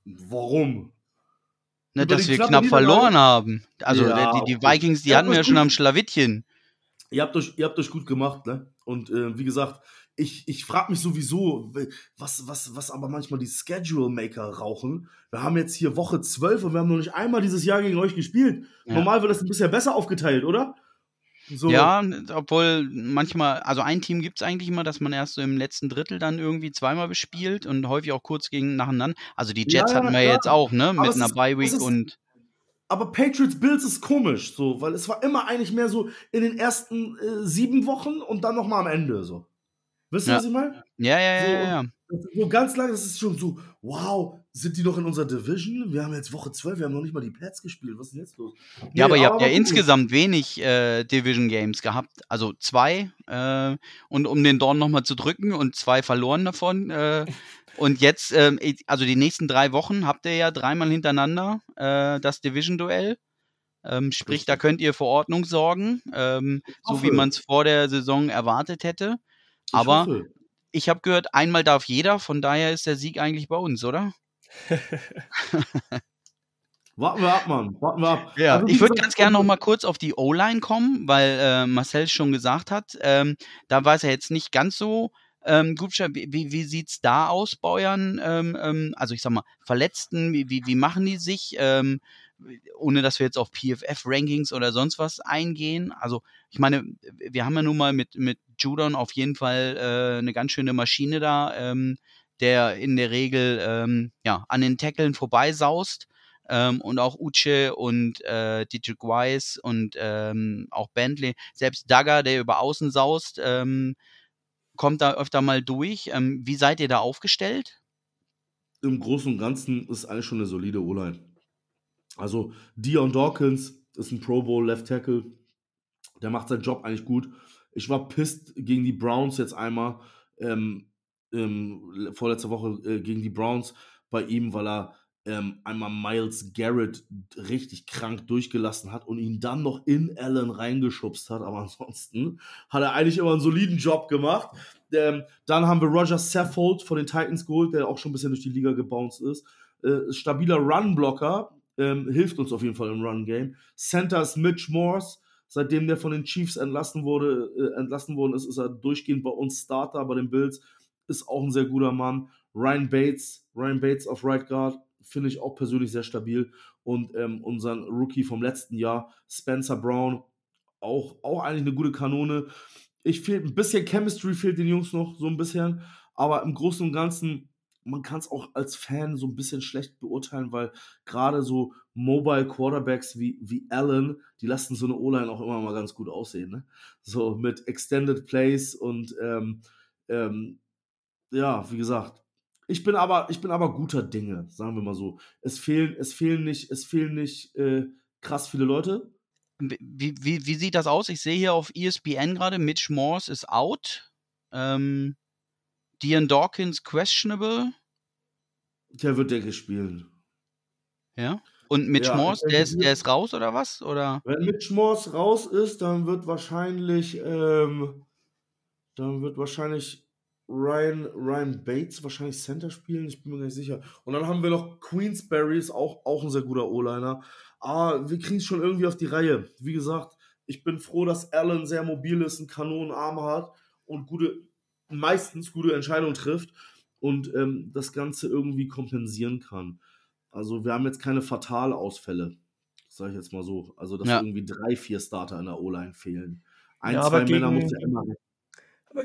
S3: Warum?
S2: Na, dass wir knapp verloren haben. Also ja, die, die Vikings, die hatten wir ja schon am Schlawittchen
S3: ihr habt euch, ihr habt euch gut gemacht, ne? Und äh, wie gesagt, ich, ich frage mich sowieso, was, was, was aber manchmal die Schedule-Maker rauchen. Wir haben jetzt hier Woche 12 und wir haben noch nicht einmal dieses Jahr gegen euch gespielt. Ja. Normal wird das ein bisschen besser aufgeteilt, oder?
S2: So. Ja, obwohl manchmal, also ein Team gibt es eigentlich immer, dass man erst so im letzten Drittel dann irgendwie zweimal bespielt und häufig auch kurz gegen nacheinander. Also die Jets ja, hatten wir ja, jetzt auch, ne? Mit einer Bye-Week und
S3: aber Patriots Bills ist komisch, so, weil es war immer eigentlich mehr so in den ersten äh, sieben Wochen und dann nochmal am Ende, so. Wisst ihr,
S2: ja.
S3: was ich meine?
S2: Ja, ja, so, ja, ja.
S3: So ganz lange, das ist schon so, wow, sind die noch in unserer Division? Wir haben jetzt Woche 12, wir haben noch nicht mal die Pets gespielt. Was ist denn jetzt los?
S2: Nee, ja, aber ihr habt ja insgesamt wenig äh, Division Games gehabt. Also zwei. Äh, und um den Dorn nochmal zu drücken und zwei verloren davon. Äh, und jetzt, ähm, also die nächsten drei Wochen habt ihr ja dreimal hintereinander äh, das Division-Duell. Ähm, sprich, da könnt ihr für Ordnung sorgen, ähm, so wie man es vor der Saison erwartet hätte. Aber ich, ich habe gehört, einmal darf jeder, von daher ist der Sieg eigentlich bei uns, oder?
S3: Warten wir ab, Mann. Warten wir ab.
S2: Ja, also, ich würde ganz gerne noch mal kurz auf die O-Line kommen, weil äh, Marcel schon gesagt hat, ähm, da war es ja jetzt nicht ganz so ähm, Gutschein, wie, wie, wie sieht es da aus bei euren, ähm, ähm, also ich sag mal, Verletzten, wie, wie, wie machen die sich? Ähm, ohne dass wir jetzt auf PFF-Rankings oder sonst was eingehen. Also, ich meine, wir haben ja nun mal mit, mit Judon auf jeden Fall äh, eine ganz schöne Maschine da, ähm, der in der Regel ähm, ja, an den Tackeln vorbeisaust. Ähm, und auch Uche und äh, Dietrich Weiss und ähm, auch Bentley, selbst Dagger, der über Außen saust, ähm, kommt da öfter mal durch. Ähm, wie seid ihr da aufgestellt?
S3: Im Großen und Ganzen ist eigentlich schon eine solide O-Line. Also Dion Dawkins ist ein Pro Bowl Left Tackle. Der macht seinen Job eigentlich gut. Ich war pisst gegen die Browns jetzt einmal ähm, ähm, vorletzte Woche äh, gegen die Browns bei ihm, weil er ähm, einmal Miles Garrett richtig krank durchgelassen hat und ihn dann noch in Allen reingeschubst hat. Aber ansonsten hat er eigentlich immer einen soliden Job gemacht. Ähm, dann haben wir Roger Saffold von den Titans geholt, der auch schon ein bisschen durch die Liga gebounced ist. Äh, stabiler Run-Blocker, ähm, hilft uns auf jeden Fall im Run-Game. Center ist Mitch Morse. Seitdem der von den Chiefs entlassen wurde, äh, entlassen worden ist, ist er durchgehend bei uns Starter bei den Bills. Ist auch ein sehr guter Mann. Ryan Bates, Ryan Bates auf Right Guard, finde ich auch persönlich sehr stabil. Und ähm, unseren Rookie vom letzten Jahr, Spencer Brown, auch, auch eigentlich eine gute Kanone. Ich fehlt ein bisschen Chemistry fehlt den Jungs noch so ein bisschen, aber im Großen und Ganzen man kann es auch als Fan so ein bisschen schlecht beurteilen, weil gerade so Mobile Quarterbacks wie, wie Allen, die lassen so eine O-Line auch immer mal ganz gut aussehen. Ne? So mit Extended Plays und ähm, ähm, ja, wie gesagt, ich bin aber, ich bin aber guter Dinge, sagen wir mal so. Es fehlen, es fehlen nicht, es fehlen nicht äh, krass viele Leute.
S2: Wie, wie, wie sieht das aus? Ich sehe hier auf ESPN gerade, Mitch Morse ist out. Ähm, Dion Dawkins questionable.
S3: Der wird, denke ich, spielen.
S2: Ja. Und Mitch ja, Morse, der ist, der ist raus oder was? Oder?
S3: Wenn Mitch Morse raus ist, dann wird wahrscheinlich, ähm, dann wird wahrscheinlich Ryan, Ryan Bates wahrscheinlich Center spielen, ich bin mir nicht sicher. Und dann haben wir noch Queensberry, ist auch, auch ein sehr guter O-Liner. Aber wir kriegen es schon irgendwie auf die Reihe. Wie gesagt, ich bin froh, dass Allen sehr mobil ist, einen Kanonenarm hat und gute, meistens gute Entscheidungen trifft und ähm, das Ganze irgendwie kompensieren kann. Also wir haben jetzt keine Fatalausfälle, sage ich jetzt mal so. Also dass ja. irgendwie drei, vier Starter in der O-Line fehlen. Ein, ja, zwei Männer muss ja immer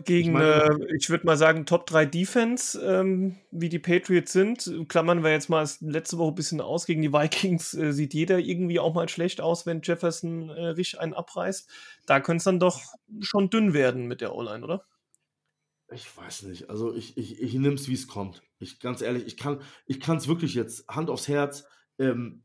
S1: gegen, ich, äh, ich würde mal sagen, Top 3 Defense, ähm, wie die Patriots sind, klammern wir jetzt mal letzte Woche ein bisschen aus. Gegen die Vikings äh, sieht jeder irgendwie auch mal schlecht aus, wenn Jefferson äh, richtig einen abreißt. Da könnte es dann doch schon dünn werden mit der O-Line, oder?
S3: Ich weiß nicht. Also ich, ich, ich nehme es, wie es kommt. Ich ganz ehrlich, ich kann es wirklich jetzt, Hand aufs Herz, ähm,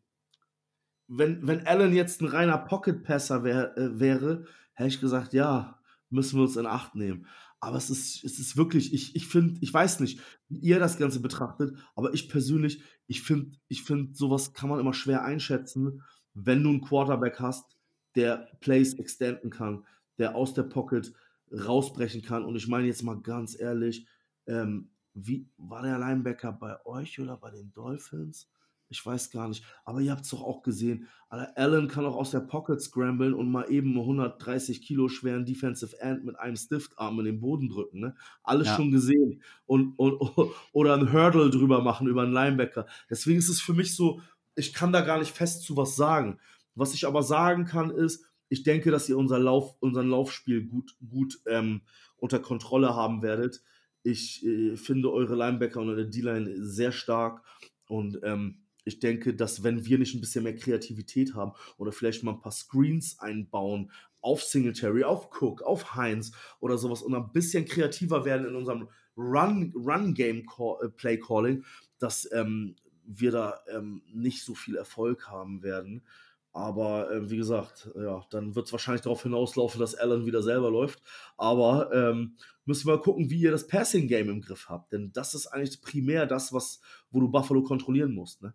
S3: wenn, wenn Allen jetzt ein reiner Pocket-Passer wär, äh, wäre, hätte ich gesagt, ja, müssen wir uns in Acht nehmen. Aber es ist, es ist wirklich, ich, ich finde, ich weiß nicht, wie ihr das Ganze betrachtet, aber ich persönlich, ich finde, ich finde, sowas kann man immer schwer einschätzen, wenn du einen Quarterback hast, der Plays extenden kann, der aus der Pocket rausbrechen kann. Und ich meine jetzt mal ganz ehrlich, ähm, wie war der Linebacker bei euch oder bei den Dolphins? Ich weiß gar nicht. Aber ihr habt es doch auch gesehen. Allen kann auch aus der Pocket scramblen und mal eben 130 Kilo schweren Defensive End mit einem Stiftarm in den Boden drücken. Ne? Alles ja. schon gesehen. Und, und, oder ein Hurdle drüber machen über einen Linebacker. Deswegen ist es für mich so, ich kann da gar nicht fest zu was sagen. Was ich aber sagen kann, ist, ich denke, dass ihr unser Lauf, unseren Laufspiel gut, gut ähm, unter Kontrolle haben werdet. Ich äh, finde eure Linebacker und eure D-Line sehr stark und ähm, ich denke, dass wenn wir nicht ein bisschen mehr Kreativität haben oder vielleicht mal ein paar Screens einbauen auf Singletary, auf Cook, auf Heinz oder sowas und ein bisschen kreativer werden in unserem Run, Run Game Call, äh, dass ähm, wir da ähm, nicht so viel Erfolg haben werden. Aber äh, wie gesagt, ja, dann wird es wahrscheinlich darauf hinauslaufen, dass Allen wieder selber läuft. Aber ähm, müssen wir gucken, wie ihr das Passing Game im Griff habt. Denn das ist eigentlich primär das, was, wo du Buffalo kontrollieren musst. Ne?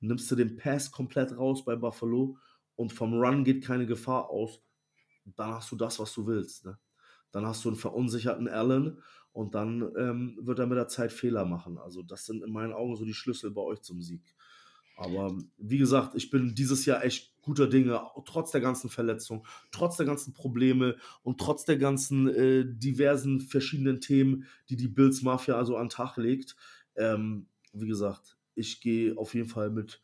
S3: Nimmst du den Pass komplett raus bei Buffalo und vom Run geht keine Gefahr aus, dann hast du das, was du willst. Ne? Dann hast du einen verunsicherten Allen und dann ähm, wird er mit der Zeit Fehler machen. Also das sind in meinen Augen so die Schlüssel bei euch zum Sieg. Aber wie gesagt, ich bin dieses Jahr echt guter Dinge, trotz der ganzen Verletzung, trotz der ganzen Probleme und trotz der ganzen äh, diversen verschiedenen Themen, die die Bills Mafia also an den Tag legt. Ähm, wie gesagt, ich gehe auf jeden Fall mit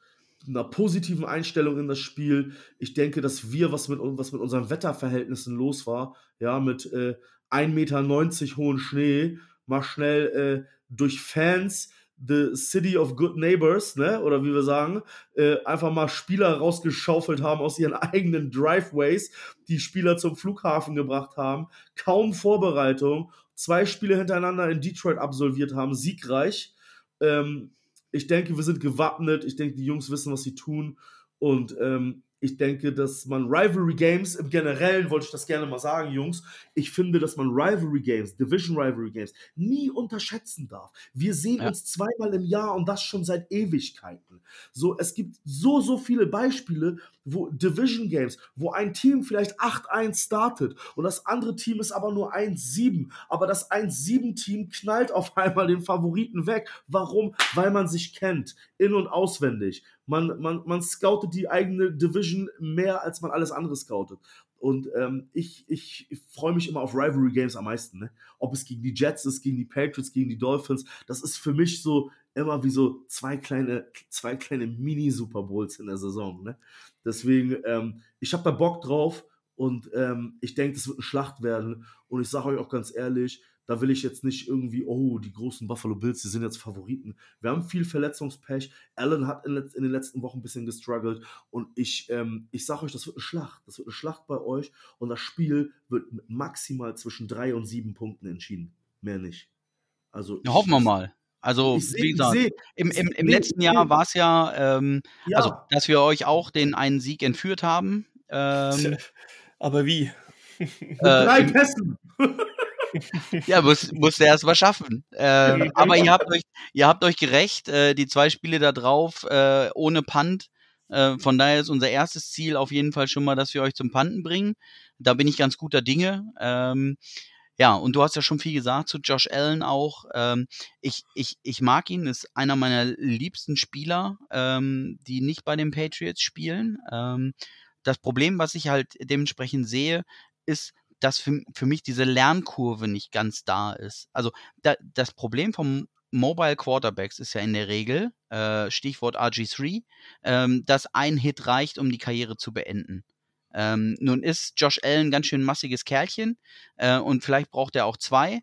S3: einer positiven Einstellung in das Spiel. Ich denke, dass wir, was mit, was mit unseren Wetterverhältnissen los war, ja, mit äh, 1,90 Meter hohen Schnee, mal schnell äh, durch Fans The City of Good Neighbors, ne, oder wie wir sagen, äh, einfach mal Spieler rausgeschaufelt haben aus ihren eigenen Driveways, die Spieler zum Flughafen gebracht haben, kaum Vorbereitung, zwei Spiele hintereinander in Detroit absolviert haben, siegreich. Ähm, ich denke, wir sind gewappnet. Ich denke, die Jungs wissen, was sie tun. Und ähm, ich denke, dass man Rivalry Games im Generellen, wollte ich das gerne mal sagen, Jungs, ich finde, dass man Rivalry Games, Division Rivalry Games, nie unterschätzen darf. Wir sehen ja. uns zweimal im Jahr und das schon seit Ewigkeiten. So, es gibt so, so viele Beispiele, wo Division Games, wo ein Team vielleicht 8-1 startet und das andere Team ist aber nur 1-7. Aber das 1-7-Team knallt auf einmal den Favoriten weg. Warum? Weil man sich kennt, in- und auswendig. Man, man, man scoutet die eigene Division mehr, als man alles andere scoutet. Und ähm, ich, ich, freue mich immer auf Rivalry Games am meisten. Ne? Ob es gegen die Jets ist, gegen die Patriots, gegen die Dolphins. Das ist für mich so immer wie so zwei kleine, zwei kleine Mini-Super Bowls in der Saison. Ne? Deswegen, ähm, ich habe da Bock drauf und ähm, ich denke, es wird eine Schlacht werden. Und ich sage euch auch ganz ehrlich, da will ich jetzt nicht irgendwie, oh, die großen Buffalo Bills, die sind jetzt Favoriten. Wir haben viel Verletzungspech. Allen hat in, in den letzten Wochen ein bisschen gestruggelt. Und ich, ähm, ich sage euch, das wird eine Schlacht. Das wird eine Schlacht bei euch. Und das Spiel wird maximal zwischen drei und sieben Punkten entschieden. Mehr nicht. Also
S2: ja, hoffen wir mal. Also, seh, wie gesagt, seh, im, im, im seh, letzten Jahr war es ja, ähm, ja, also, dass wir euch auch den einen Sieg entführt haben. Ähm,
S1: Aber wie?
S3: Mit drei äh, Pässen.
S2: ja, muss, musste erst mal schaffen. Ähm, aber ihr habt euch, ihr habt euch gerecht, äh, die zwei Spiele da drauf, äh, ohne Punt. Äh, von daher ist unser erstes Ziel auf jeden Fall schon mal, dass wir euch zum Panten bringen. Da bin ich ganz guter Dinge. Ähm, ja, und du hast ja schon viel gesagt zu Josh Allen auch. Ähm, ich, ich, ich mag ihn, ist einer meiner liebsten Spieler, ähm, die nicht bei den Patriots spielen. Ähm, das Problem, was ich halt dementsprechend sehe, ist, dass für, für mich diese Lernkurve nicht ganz da ist. Also da, das Problem vom Mobile Quarterbacks ist ja in der Regel, äh, Stichwort RG3, ähm, dass ein Hit reicht, um die Karriere zu beenden. Ähm, nun ist Josh Allen ganz schön massiges Kerlchen äh, und vielleicht braucht er auch zwei,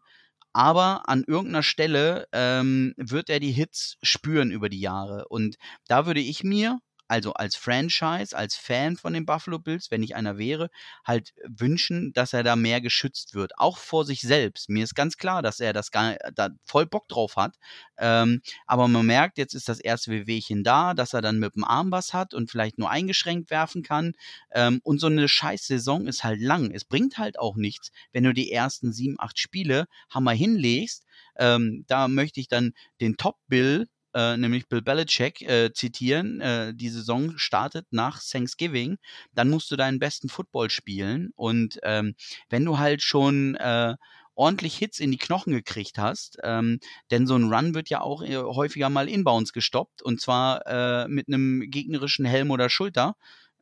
S2: aber an irgendeiner Stelle ähm, wird er die Hits spüren über die Jahre. Und da würde ich mir also als Franchise, als Fan von den Buffalo Bills, wenn ich einer wäre, halt wünschen, dass er da mehr geschützt wird. Auch vor sich selbst. Mir ist ganz klar, dass er das gar, da voll Bock drauf hat. Ähm, aber man merkt, jetzt ist das erste Wehwehchen da, dass er dann mit dem Arm was hat und vielleicht nur eingeschränkt werfen kann. Ähm, und so eine scheiß Saison ist halt lang. Es bringt halt auch nichts, wenn du die ersten sieben, acht Spiele Hammer hinlegst. Ähm, da möchte ich dann den Top-Bill äh, nämlich Bill Belichick, äh, zitieren. Äh, die Saison startet nach Thanksgiving. Dann musst du deinen besten Football spielen. Und ähm, wenn du halt schon äh, ordentlich Hits in die Knochen gekriegt hast, ähm, denn so ein Run wird ja auch äh, häufiger mal inbounds gestoppt und zwar mit einem gegnerischen Helm oder Schulter.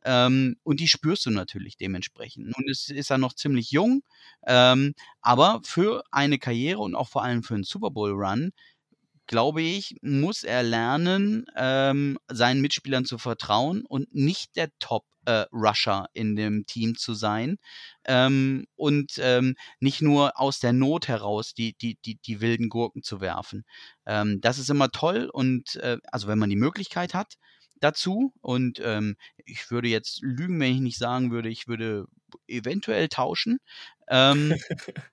S2: Ähm, und die spürst du natürlich dementsprechend. Nun ist, ist er noch ziemlich jung, ähm, aber für eine Karriere und auch vor allem für einen Super Bowl Run glaube ich, muss er lernen, ähm, seinen Mitspielern zu vertrauen und nicht der Top äh, Rusher in dem Team zu sein ähm, und ähm, nicht nur aus der Not heraus die, die, die, die wilden Gurken zu werfen. Ähm, das ist immer toll und äh, also wenn man die Möglichkeit hat dazu und ähm, ich würde jetzt lügen, wenn ich nicht sagen würde, ich würde eventuell tauschen. Ähm,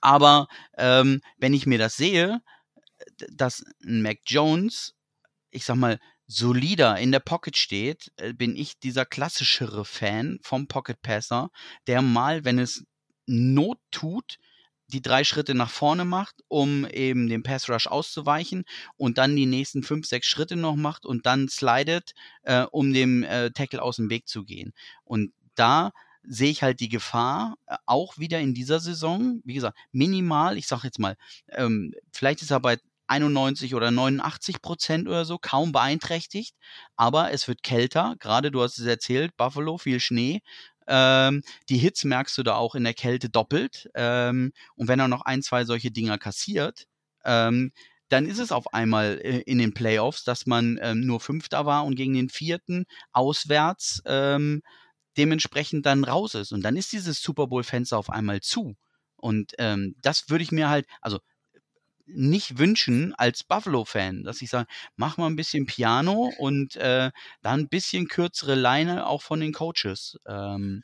S2: aber ähm, wenn ich mir das sehe, dass ein Mac Jones, ich sag mal, solider in der Pocket steht, äh, bin ich dieser klassischere Fan vom Pocket Passer, der mal, wenn es Not tut, die drei Schritte nach vorne macht, um eben den Pass Rush auszuweichen und dann die nächsten fünf, sechs Schritte noch macht und dann slidet, äh, um dem äh, Tackle aus dem Weg zu gehen. Und da sehe ich halt die Gefahr äh, auch wieder in dieser Saison. Wie gesagt, minimal, ich sage jetzt mal, ähm, vielleicht ist er bei 91 oder 89 Prozent oder so, kaum beeinträchtigt. Aber es wird kälter. Gerade du hast es erzählt, Buffalo, viel Schnee. Ähm, die Hits merkst du da auch in der Kälte doppelt. Ähm, und wenn er noch ein, zwei solche Dinger kassiert, ähm, dann ist es auf einmal äh, in den Playoffs, dass man ähm, nur Fünfter war und gegen den Vierten auswärts ähm, dementsprechend dann raus ist. Und dann ist dieses Super Bowl-Fenster auf einmal zu. Und ähm, das würde ich mir halt, also nicht wünschen als Buffalo-Fan, dass ich sage, mach mal ein bisschen Piano und äh, dann ein bisschen kürzere Leine auch von den Coaches. Ähm.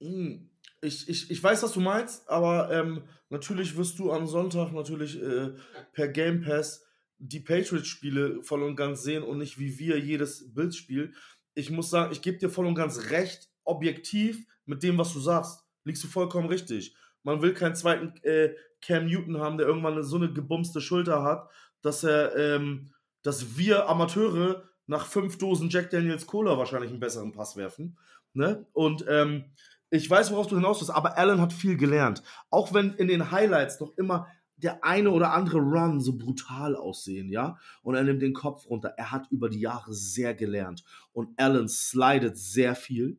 S3: Hm, ich, ich, ich weiß, was du meinst, aber ähm, natürlich wirst du am Sonntag natürlich äh, per Game Pass die Patriots-Spiele voll und ganz sehen und nicht wie wir jedes Bildspiel. Ich muss sagen, ich gebe dir voll und ganz recht, objektiv mit dem, was du sagst. Liegst du vollkommen richtig. Man will keinen zweiten äh, Cam Newton haben, der irgendwann so eine gebumste Schulter hat, dass er, ähm, dass wir Amateure nach fünf Dosen Jack Daniels Cola wahrscheinlich einen besseren Pass werfen. Ne? Und ähm, ich weiß, worauf du hinaus willst, aber Allen hat viel gelernt. Auch wenn in den Highlights noch immer der eine oder andere Run so brutal aussehen, ja, und er nimmt den Kopf runter. Er hat über die Jahre sehr gelernt. Und Allen slidet sehr viel.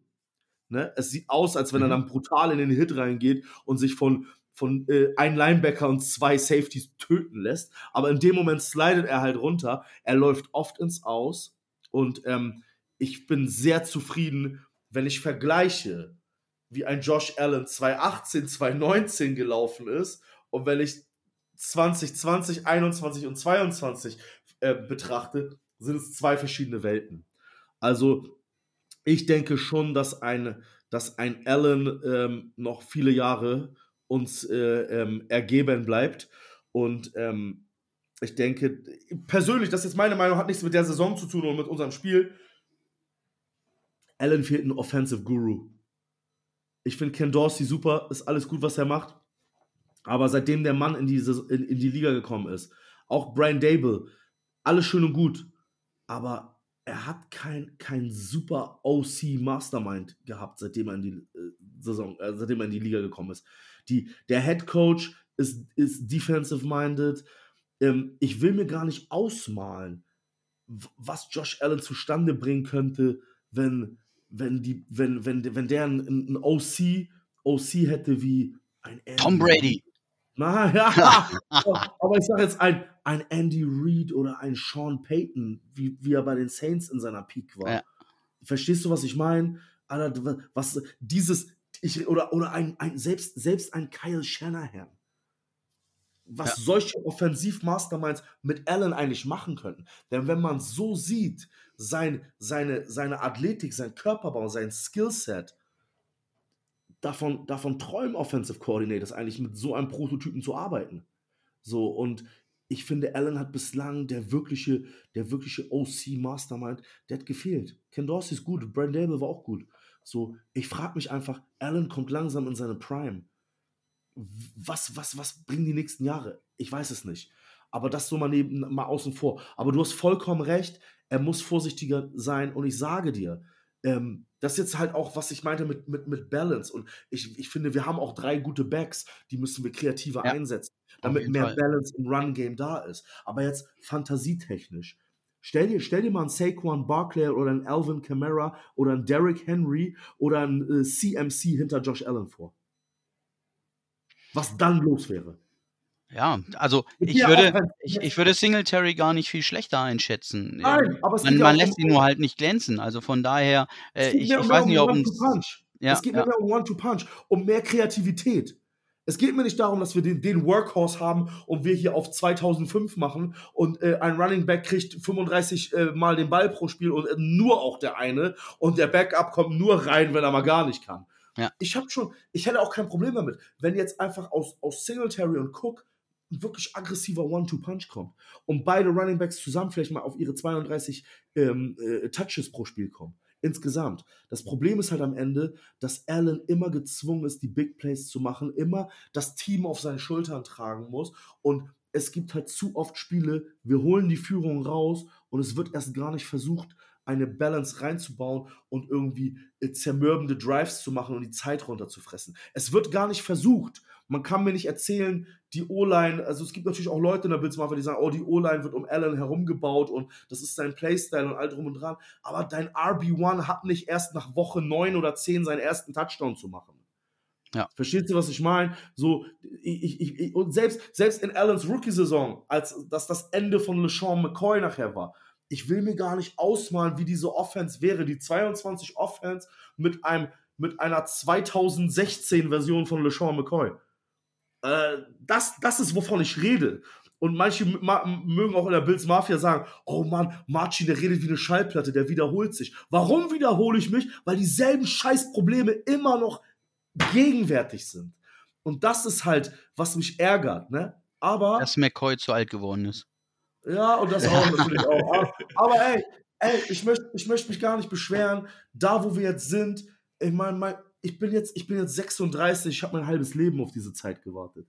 S3: Ne? Es sieht aus, als wenn er mhm. dann brutal in den Hit reingeht und sich von von äh, einem Linebacker und zwei Safeties töten lässt. Aber in dem Moment slidet er halt runter. Er läuft oft ins Aus. Und ähm, ich bin sehr zufrieden, wenn ich vergleiche, wie ein Josh Allen 2018, 2019 gelaufen ist und wenn ich 2020, 21 und 22 äh, betrachte, sind es zwei verschiedene Welten. Also ich denke schon, dass ein, dass ein Allen ähm, noch viele Jahre uns äh, ähm, ergeben bleibt. Und ähm, ich denke, persönlich, das ist meine Meinung, hat nichts mit der Saison zu tun und mit unserem Spiel. Allen fehlt ein Offensive Guru. Ich finde Ken Dorsey super, ist alles gut, was er macht. Aber seitdem der Mann in, diese, in, in die Liga gekommen ist, auch Brian Dable, alles schön und gut. Aber er hat kein, kein super OC Mastermind gehabt, seitdem er in die, äh, Saison, äh, seitdem er in die Liga gekommen ist. Die, der Head Coach ist, ist defensive minded. Ähm, ich will mir gar nicht ausmalen, was Josh Allen zustande bringen könnte, wenn, wenn, die, wenn, wenn, wenn der ein, ein OC, OC hätte wie ein
S2: Andy Tom Brady.
S3: Na ja, aber ich sage jetzt ein, ein Andy Reid oder ein Sean Payton, wie, wie er bei den Saints in seiner Peak war. Ja. Verstehst du, was ich meine? Was dieses, ich, oder, oder ein, ein, selbst, selbst ein Kyle Shanahan was ja. solche Offensiv-Masterminds mit Allen eigentlich machen könnten. Denn wenn man so sieht, sein, seine, seine Athletik, sein Körperbau, sein Skillset, davon, davon träumen Offensive Coordinators eigentlich mit so einem Prototypen zu arbeiten. So, und ich finde, Allen hat bislang der wirkliche, der wirkliche OC-Mastermind, der hat gefehlt. Ken Dorsey ist gut, Brand Dable war auch gut. So, ich frage mich einfach, Allen kommt langsam in seine Prime was, was, was bringen die nächsten Jahre? Ich weiß es nicht. Aber das so mal, neben, mal außen vor. Aber du hast vollkommen recht, er muss vorsichtiger sein und ich sage dir, ähm, das ist jetzt halt auch, was ich meinte mit, mit, mit Balance. Und ich, ich finde, wir haben auch drei gute Backs, die müssen wir kreativer ja, einsetzen, damit mehr Fall. Balance im Run-Game da ist. Aber jetzt fantasietechnisch. Stell dir, stell dir mal einen Saquon Barclay oder einen Alvin Kamara oder einen Derrick Henry oder einen äh, CMC hinter Josh Allen vor was dann los wäre.
S2: Ja, also ich würde, ich, ich würde Singletary gar nicht viel schlechter einschätzen.
S3: Nein, aber es
S2: man, man lässt ihn nur halt nicht glänzen. Also von daher, äh, ich, ich weiß um nicht, ob
S3: uns, ja, es geht ja. mehr um One-to-Punch, um mehr Kreativität. Es geht mir nicht darum, dass wir den, den, Workhorse haben und wir hier auf 2005 machen und äh, ein Running Back kriegt 35 äh, Mal den Ball pro Spiel und äh, nur auch der eine und der Backup kommt nur rein, wenn er mal gar nicht kann. Ja. Ich habe schon, ich hätte auch kein Problem damit, wenn jetzt einfach aus, aus Singletary und Cook wirklich aggressiver One-Two-Punch kommt und beide Running Backs zusammen vielleicht mal auf ihre 32 ähm, äh, Touches pro Spiel kommen. Insgesamt. Das Problem ist halt am Ende, dass Allen immer gezwungen ist, die Big Plays zu machen, immer das Team auf seinen Schultern tragen muss und es gibt halt zu oft Spiele, wir holen die Führung raus und es wird erst gar nicht versucht, eine Balance reinzubauen und irgendwie äh, zermürbende Drives zu machen und die Zeit runterzufressen. Es wird gar nicht versucht. Man kann mir nicht erzählen, die O-Line, also es gibt natürlich auch Leute in der Bills die sagen, oh, die O-Line wird um Allen herumgebaut und das ist sein Playstyle und all drum und dran. Aber dein RB1 hat nicht erst nach Woche 9 oder 10 seinen ersten Touchdown zu machen. Ja. Verstehst du, was ich meine? So, ich, ich, ich, und selbst, selbst in Allens Rookie-Saison, als das das Ende von LeSean McCoy nachher war, ich will mir gar nicht ausmalen, wie diese Offense wäre. Die 22 Offense mit einem mit einer 2016-Version von LeSean McCoy. Äh, das, das ist, wovon ich rede. Und manche mögen auch in der Bills Mafia sagen, oh Mann, Marcin, der redet wie eine Schallplatte, der wiederholt sich. Warum wiederhole ich mich? Weil dieselben Scheißprobleme immer noch gegenwärtig sind. Und das ist halt, was mich ärgert, ne? Aber.
S2: Dass McCoy zu alt geworden ist.
S3: Ja, und das auch natürlich auch. Aber, ey, ey, ich möchte ich möcht mich gar nicht beschweren. Da, wo wir jetzt sind, ich meine, mein, ich, bin jetzt, ich bin jetzt 36, ich habe mein halbes Leben auf diese Zeit gewartet.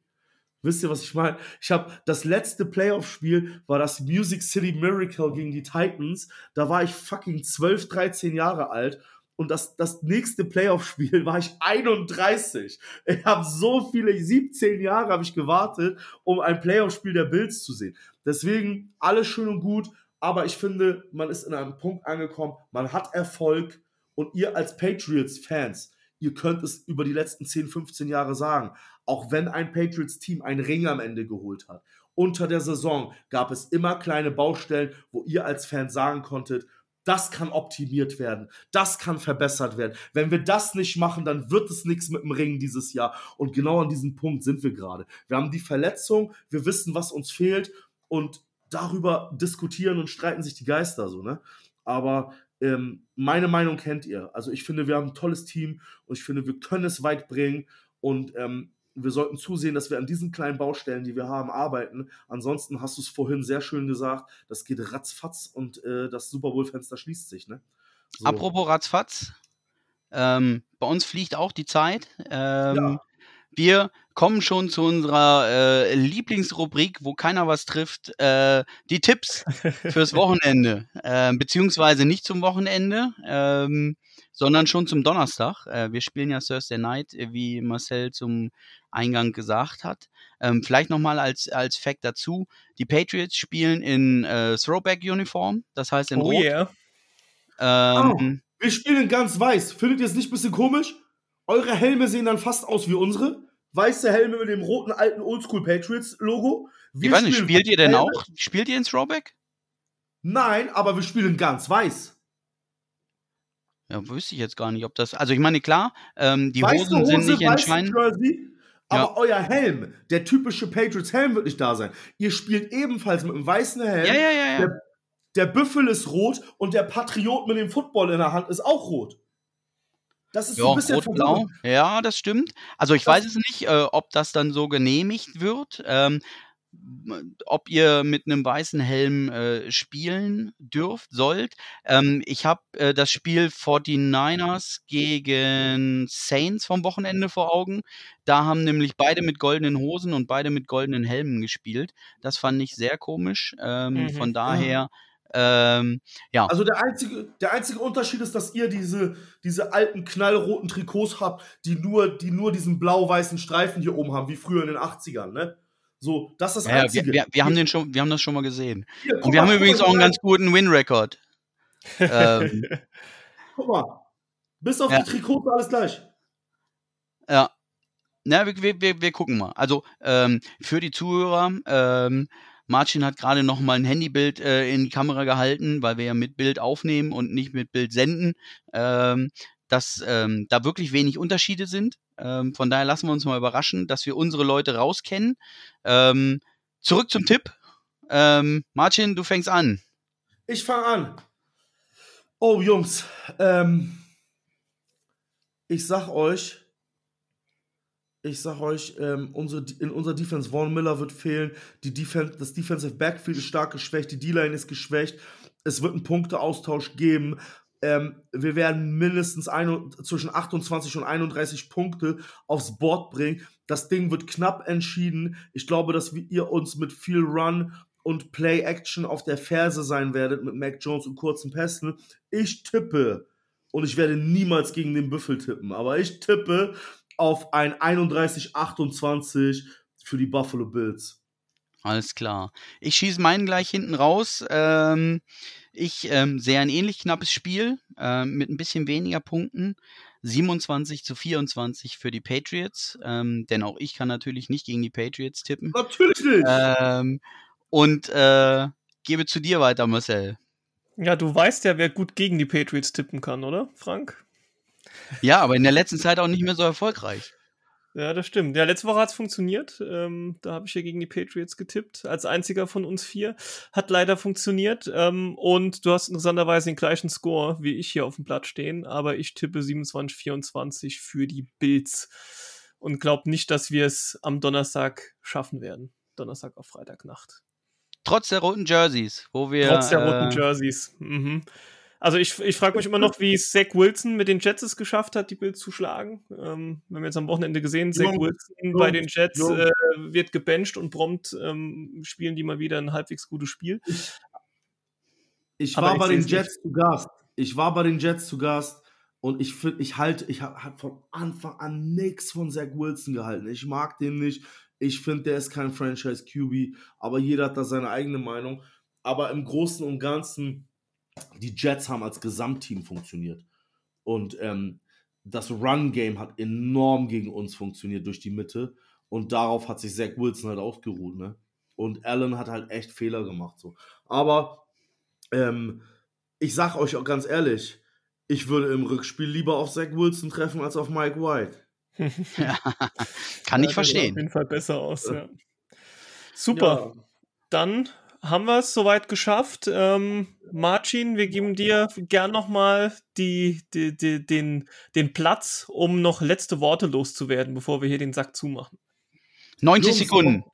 S3: Wisst ihr, was ich meine? Ich habe das letzte Playoff-Spiel war das Music City Miracle gegen die Titans. Da war ich fucking 12, 13 Jahre alt und das, das nächste Playoff-Spiel war ich 31. Ich habe so viele, 17 Jahre habe ich gewartet, um ein Playoff-Spiel der Bills zu sehen. Deswegen alles schön und gut, aber ich finde, man ist in einem Punkt angekommen, man hat Erfolg und ihr als Patriots-Fans, ihr könnt es über die letzten 10, 15 Jahre sagen, auch wenn ein Patriots-Team einen Ring am Ende geholt hat. Unter der Saison gab es immer kleine Baustellen, wo ihr als Fan sagen konntet, das kann optimiert werden. Das kann verbessert werden. Wenn wir das nicht machen, dann wird es nichts mit dem Ring dieses Jahr. Und genau an diesem Punkt sind wir gerade. Wir haben die Verletzung, wir wissen, was uns fehlt und darüber diskutieren und streiten sich die Geister so, ne? Aber ähm, meine Meinung kennt ihr. Also ich finde, wir haben ein tolles Team und ich finde, wir können es weit bringen und ähm, wir sollten zusehen, dass wir an diesen kleinen Baustellen, die wir haben, arbeiten. Ansonsten hast du es vorhin sehr schön gesagt, das geht ratzfatz und äh, das Super Bowl-Fenster schließt sich. Ne?
S2: So. Apropos ratzfatz, ähm, bei uns fliegt auch die Zeit. Ähm, ja. Wir kommen schon zu unserer äh, Lieblingsrubrik, wo keiner was trifft. Äh, die Tipps fürs Wochenende, äh, beziehungsweise nicht zum Wochenende, ähm, sondern schon zum Donnerstag. Äh, wir spielen ja Thursday Night, äh, wie Marcel zum Eingang gesagt hat. Ähm, vielleicht nochmal als, als Fact dazu. Die Patriots spielen in äh, Throwback-Uniform, das heißt in
S1: Oh
S2: Rot.
S1: yeah.
S2: Ähm,
S3: Wir spielen ganz weiß. Findet ihr es nicht ein bisschen komisch? Eure Helme sehen dann fast aus wie unsere. Weiße Helme mit dem roten alten Oldschool Patriots Logo.
S2: ich weiß nicht, spielt ihr denn
S3: Helme.
S2: auch? Spielt ihr in Throwback?
S3: Nein, aber wir spielen ganz weiß.
S2: Ja, wüsste ich jetzt gar nicht, ob das. Also ich meine, klar, ähm, die
S3: Weiße
S2: Hosen sind nicht
S3: weiße
S2: entscheidend.
S3: Jersey, aber
S2: Ja.
S3: euer Helm, der typische Patriots Helm wird nicht da sein. Ihr spielt ebenfalls mit einem weißen Helm.
S2: Ja, ja, ja, ja.
S3: Der, der Büffel ist rot und der Patriot mit dem Football in der Hand ist auch rot. Das ist so
S2: Ja,
S3: ein bisschen
S2: rot-blau. Ja, das stimmt. Also ich
S3: Das-
S2: weiß es nicht, äh, ob das dann so genehmigt wird. Ähm, ob ihr mit einem weißen Helm äh, spielen dürft, sollt. Ähm, ich habe äh, das Spiel 49ers gegen Saints vom Wochenende vor Augen. Da haben nämlich beide mit goldenen Hosen und beide mit goldenen Helmen gespielt. Das fand ich sehr komisch. Ähm,
S1: Mhm.
S2: Von daher, ähm, ja.
S3: Also der einzige, der einzige Unterschied ist, dass ihr diese, diese alten knallroten Trikots habt, die nur, die nur diesen blau-weißen Streifen hier oben haben, wie früher in den 80ern, ne? So, das ist das
S2: Ja, wir,
S3: Einzige.
S2: wir, wir, haben den schon, wir haben das schon mal gesehen.
S3: Hier,
S2: Und wir
S3: mal,
S2: haben übrigens auch einen ganz guten Win-Record. ähm,
S3: Guck mal. Bis auf
S2: Ja.
S3: die Trikots alles gleich.
S2: ja. Na, wir, wir, wir, wir gucken mal. Also ähm, für die Zuhörer, ähm, Martin hat gerade noch mal ein Handybild äh, in die Kamera gehalten, weil wir ja mit Bild aufnehmen und nicht mit Bild senden. Ähm, dass ähm, da wirklich wenig Unterschiede sind. Ähm, von daher lassen wir uns mal überraschen, dass wir unsere Leute rauskennen. Ähm, zurück zum Tipp. Ähm, Martin, du fängst an.
S3: Ich fange an. Oh, Jungs, ähm, ich sag euch, ich sag euch, ähm, unsere, in unserer Defense, Vaughn Miller wird fehlen, die Defense, das Defensive Backfield ist stark geschwächt, die D-Line ist geschwächt, es wird einen Punkteaustausch geben, ähm, wir werden mindestens ein, zwischen 28 und 31 Punkte aufs Board bringen. Das Ding wird knapp entschieden. Ich glaube, dass wir, ihr uns mit viel Run und Play-Action auf der Ferse sein werdet mit Mac Jones und kurzen Pässen. Ich tippe, und ich werde niemals gegen den Büffel tippen, aber ich tippe auf ein 31-28 für die Buffalo Bills.
S2: Alles klar. Ich schieße meinen gleich hinten raus. Ähm, ich ähm, sehe ein ähnlich knappes Spiel ähm, mit ein bisschen weniger Punkten. 27 zu 24 für die Patriots. Ähm, denn auch ich kann natürlich nicht gegen die Patriots tippen.
S3: Natürlich nicht!
S2: Ähm, und äh, gebe zu dir weiter, Marcel.
S1: Ja, du weißt ja, wer gut gegen die Patriots tippen kann, oder, Frank?
S2: Ja, aber in der letzten Zeit auch nicht mehr so erfolgreich.
S1: Ja, das stimmt. Ja, letzte Woche hat es funktioniert. Ähm, da habe ich ja gegen die Patriots getippt, als einziger von uns vier. Hat leider funktioniert. Ähm, und du hast interessanterweise den gleichen Score wie ich hier auf dem Blatt stehen, aber ich tippe 27-24 für die Bills. Und glaube nicht, dass wir es am Donnerstag schaffen werden. Donnerstag auf Freitagnacht.
S2: Trotz der roten Jerseys, wo wir.
S1: Trotz der roten
S2: äh,
S1: Jerseys. Mhm. Also ich, ich frage mich immer noch, wie Zach Wilson mit den Jets es geschafft hat, die Bills zu schlagen. Ähm, wir haben jetzt am Wochenende gesehen, Zach Wilson bei den Jets äh, wird gebencht und prompt ähm, spielen die mal wieder ein halbwegs gutes Spiel.
S3: Ich war
S1: ich
S3: bei den Jets zu Gast. Ich war bei den Jets zu Gast und ich finde, ich halte, ich habe hab von Anfang an nichts von Zach Wilson gehalten. Ich mag den nicht. Ich finde, der ist kein Franchise QB, aber jeder hat da seine eigene Meinung. Aber im Großen und Ganzen, die Jets haben als Gesamtteam funktioniert. Und ähm, das Run-Game hat enorm gegen uns funktioniert durch die Mitte. Und darauf hat sich Zach Wilson halt ausgeruht, ne? Und Allen hat halt echt Fehler gemacht. So. Aber ähm, ich sag euch auch ganz ehrlich, ich würde im Rückspiel lieber auf Zach Wilson treffen als auf Mike White.
S2: Kann ich
S1: Ja,
S2: verstehen.
S1: Sieht auf jeden Fall besser aus, ja. Super.
S3: Ja.
S1: Dann haben wir es soweit geschafft. Ähm, Marcin, wir geben dir gern nochmal die, die, die, den, den Platz, um noch letzte Worte loszuwerden, bevor wir hier den Sack zumachen.
S2: 90
S3: Jungs,
S2: Sekunden.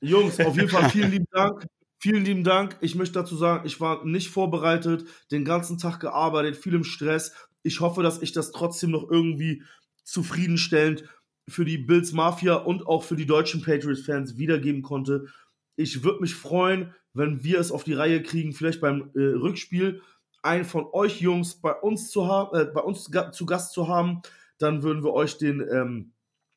S3: Jungs, auf jeden Fall vielen lieben Dank. Vielen lieben Dank. Ich möchte dazu sagen, ich war nicht vorbereitet, den ganzen Tag gearbeitet, viel im Stress. Ich hoffe, dass ich das trotzdem noch irgendwie zufriedenstellend für die Bills Mafia und auch für die deutschen Patriots-Fans wiedergeben konnte. Ich würde mich freuen, wenn wir es auf die Reihe kriegen, vielleicht beim äh, Rückspiel einen von euch Jungs bei uns zu haben, äh, bei uns zu Gast zu haben, dann würden wir euch den, ähm,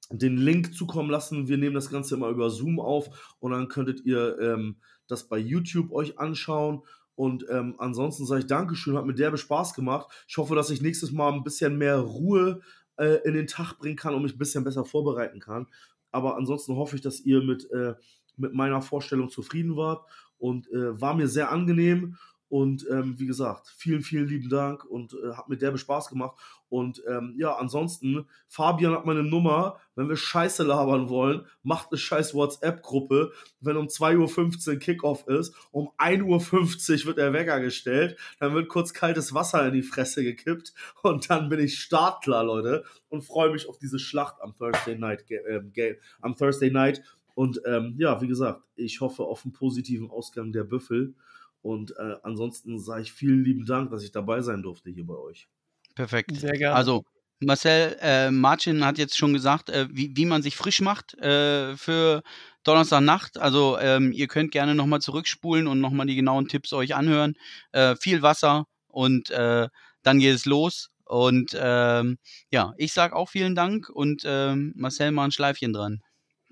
S3: den Link zukommen lassen. Wir nehmen das Ganze immer über Zoom auf und dann könntet ihr ähm, das bei YouTube euch anschauen. Und ähm, ansonsten sage ich Dankeschön, hat mir derbe Spaß gemacht. Ich hoffe, dass ich nächstes Mal ein bisschen mehr Ruhe äh, in den Tag bringen kann und mich ein bisschen besser vorbereiten kann. Aber ansonsten hoffe ich, dass ihr mit, äh, mit meiner Vorstellung zufrieden wart und äh, war mir sehr angenehm. Und ähm, wie gesagt, vielen, vielen lieben Dank und äh, hat mir derbe Spaß gemacht. Und ähm, ja, ansonsten, Fabian hat meine Nummer. Wenn wir Scheiße labern wollen, macht eine scheiß WhatsApp-Gruppe. Wenn um 2.15 Uhr Kickoff ist, um 1.50 Uhr wird der Wecker gestellt, dann wird kurz kaltes Wasser in die Fresse gekippt und dann bin ich startklar, Leute, und freue mich auf diese Schlacht am Thursday Night. Äh, am Thursday Night. Und ähm, ja, wie gesagt, ich hoffe auf einen positiven Ausgang der Büffel. Und äh, ansonsten sage ich vielen lieben Dank, dass ich dabei sein durfte hier bei euch.
S2: Perfekt. Sehr gerne. Also, Marcel, äh, Martin hat jetzt schon gesagt, äh, wie, wie man sich frisch macht äh, für Donnerstagnacht. Also, ähm, ihr könnt gerne nochmal zurückspulen und nochmal die genauen Tipps euch anhören. Äh, viel Wasser und äh, dann geht es los. Und ähm, ja, ich sage auch vielen Dank und ähm, Marcel mal ein Schleifchen dran.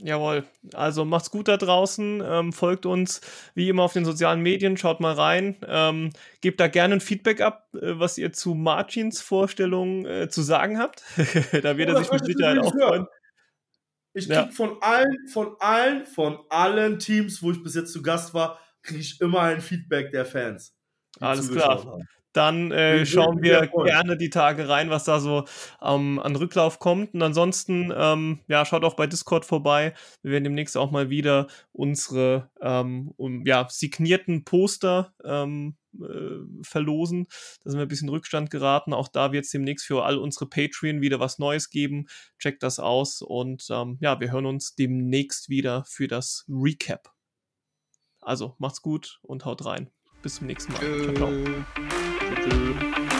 S1: Jawohl. Also macht's gut da draußen. Ähm, folgt uns wie immer auf den sozialen Medien. Schaut mal rein. Ähm, gebt da gerne ein Feedback ab, äh, was ihr zu Martins Vorstellung äh, zu sagen habt. da wird oh, er sich mit Sicherheit auch freuen.
S3: Ich krieg ja. von allen, von allen, von allen Teams, wo ich bis jetzt zu Gast war, kriege ich immer ein Feedback der Fans.
S1: Alles klar. Haben dann äh, schauen wir gerne die Tage rein, was da so ähm, an Rücklauf kommt. Und ansonsten, ähm, ja, schaut auch bei Discord vorbei. Wir werden demnächst auch mal wieder unsere ähm, um, ja, signierten Poster ähm, äh, verlosen. Da sind wir ein bisschen Rückstand geraten. Auch da wird es demnächst für all unsere Patreon wieder was Neues geben. Checkt das aus und ähm, ja, wir hören uns demnächst wieder für das Recap. Also macht's gut und haut rein. Bis zum nächsten Mal. Ciao, ciao. Bye.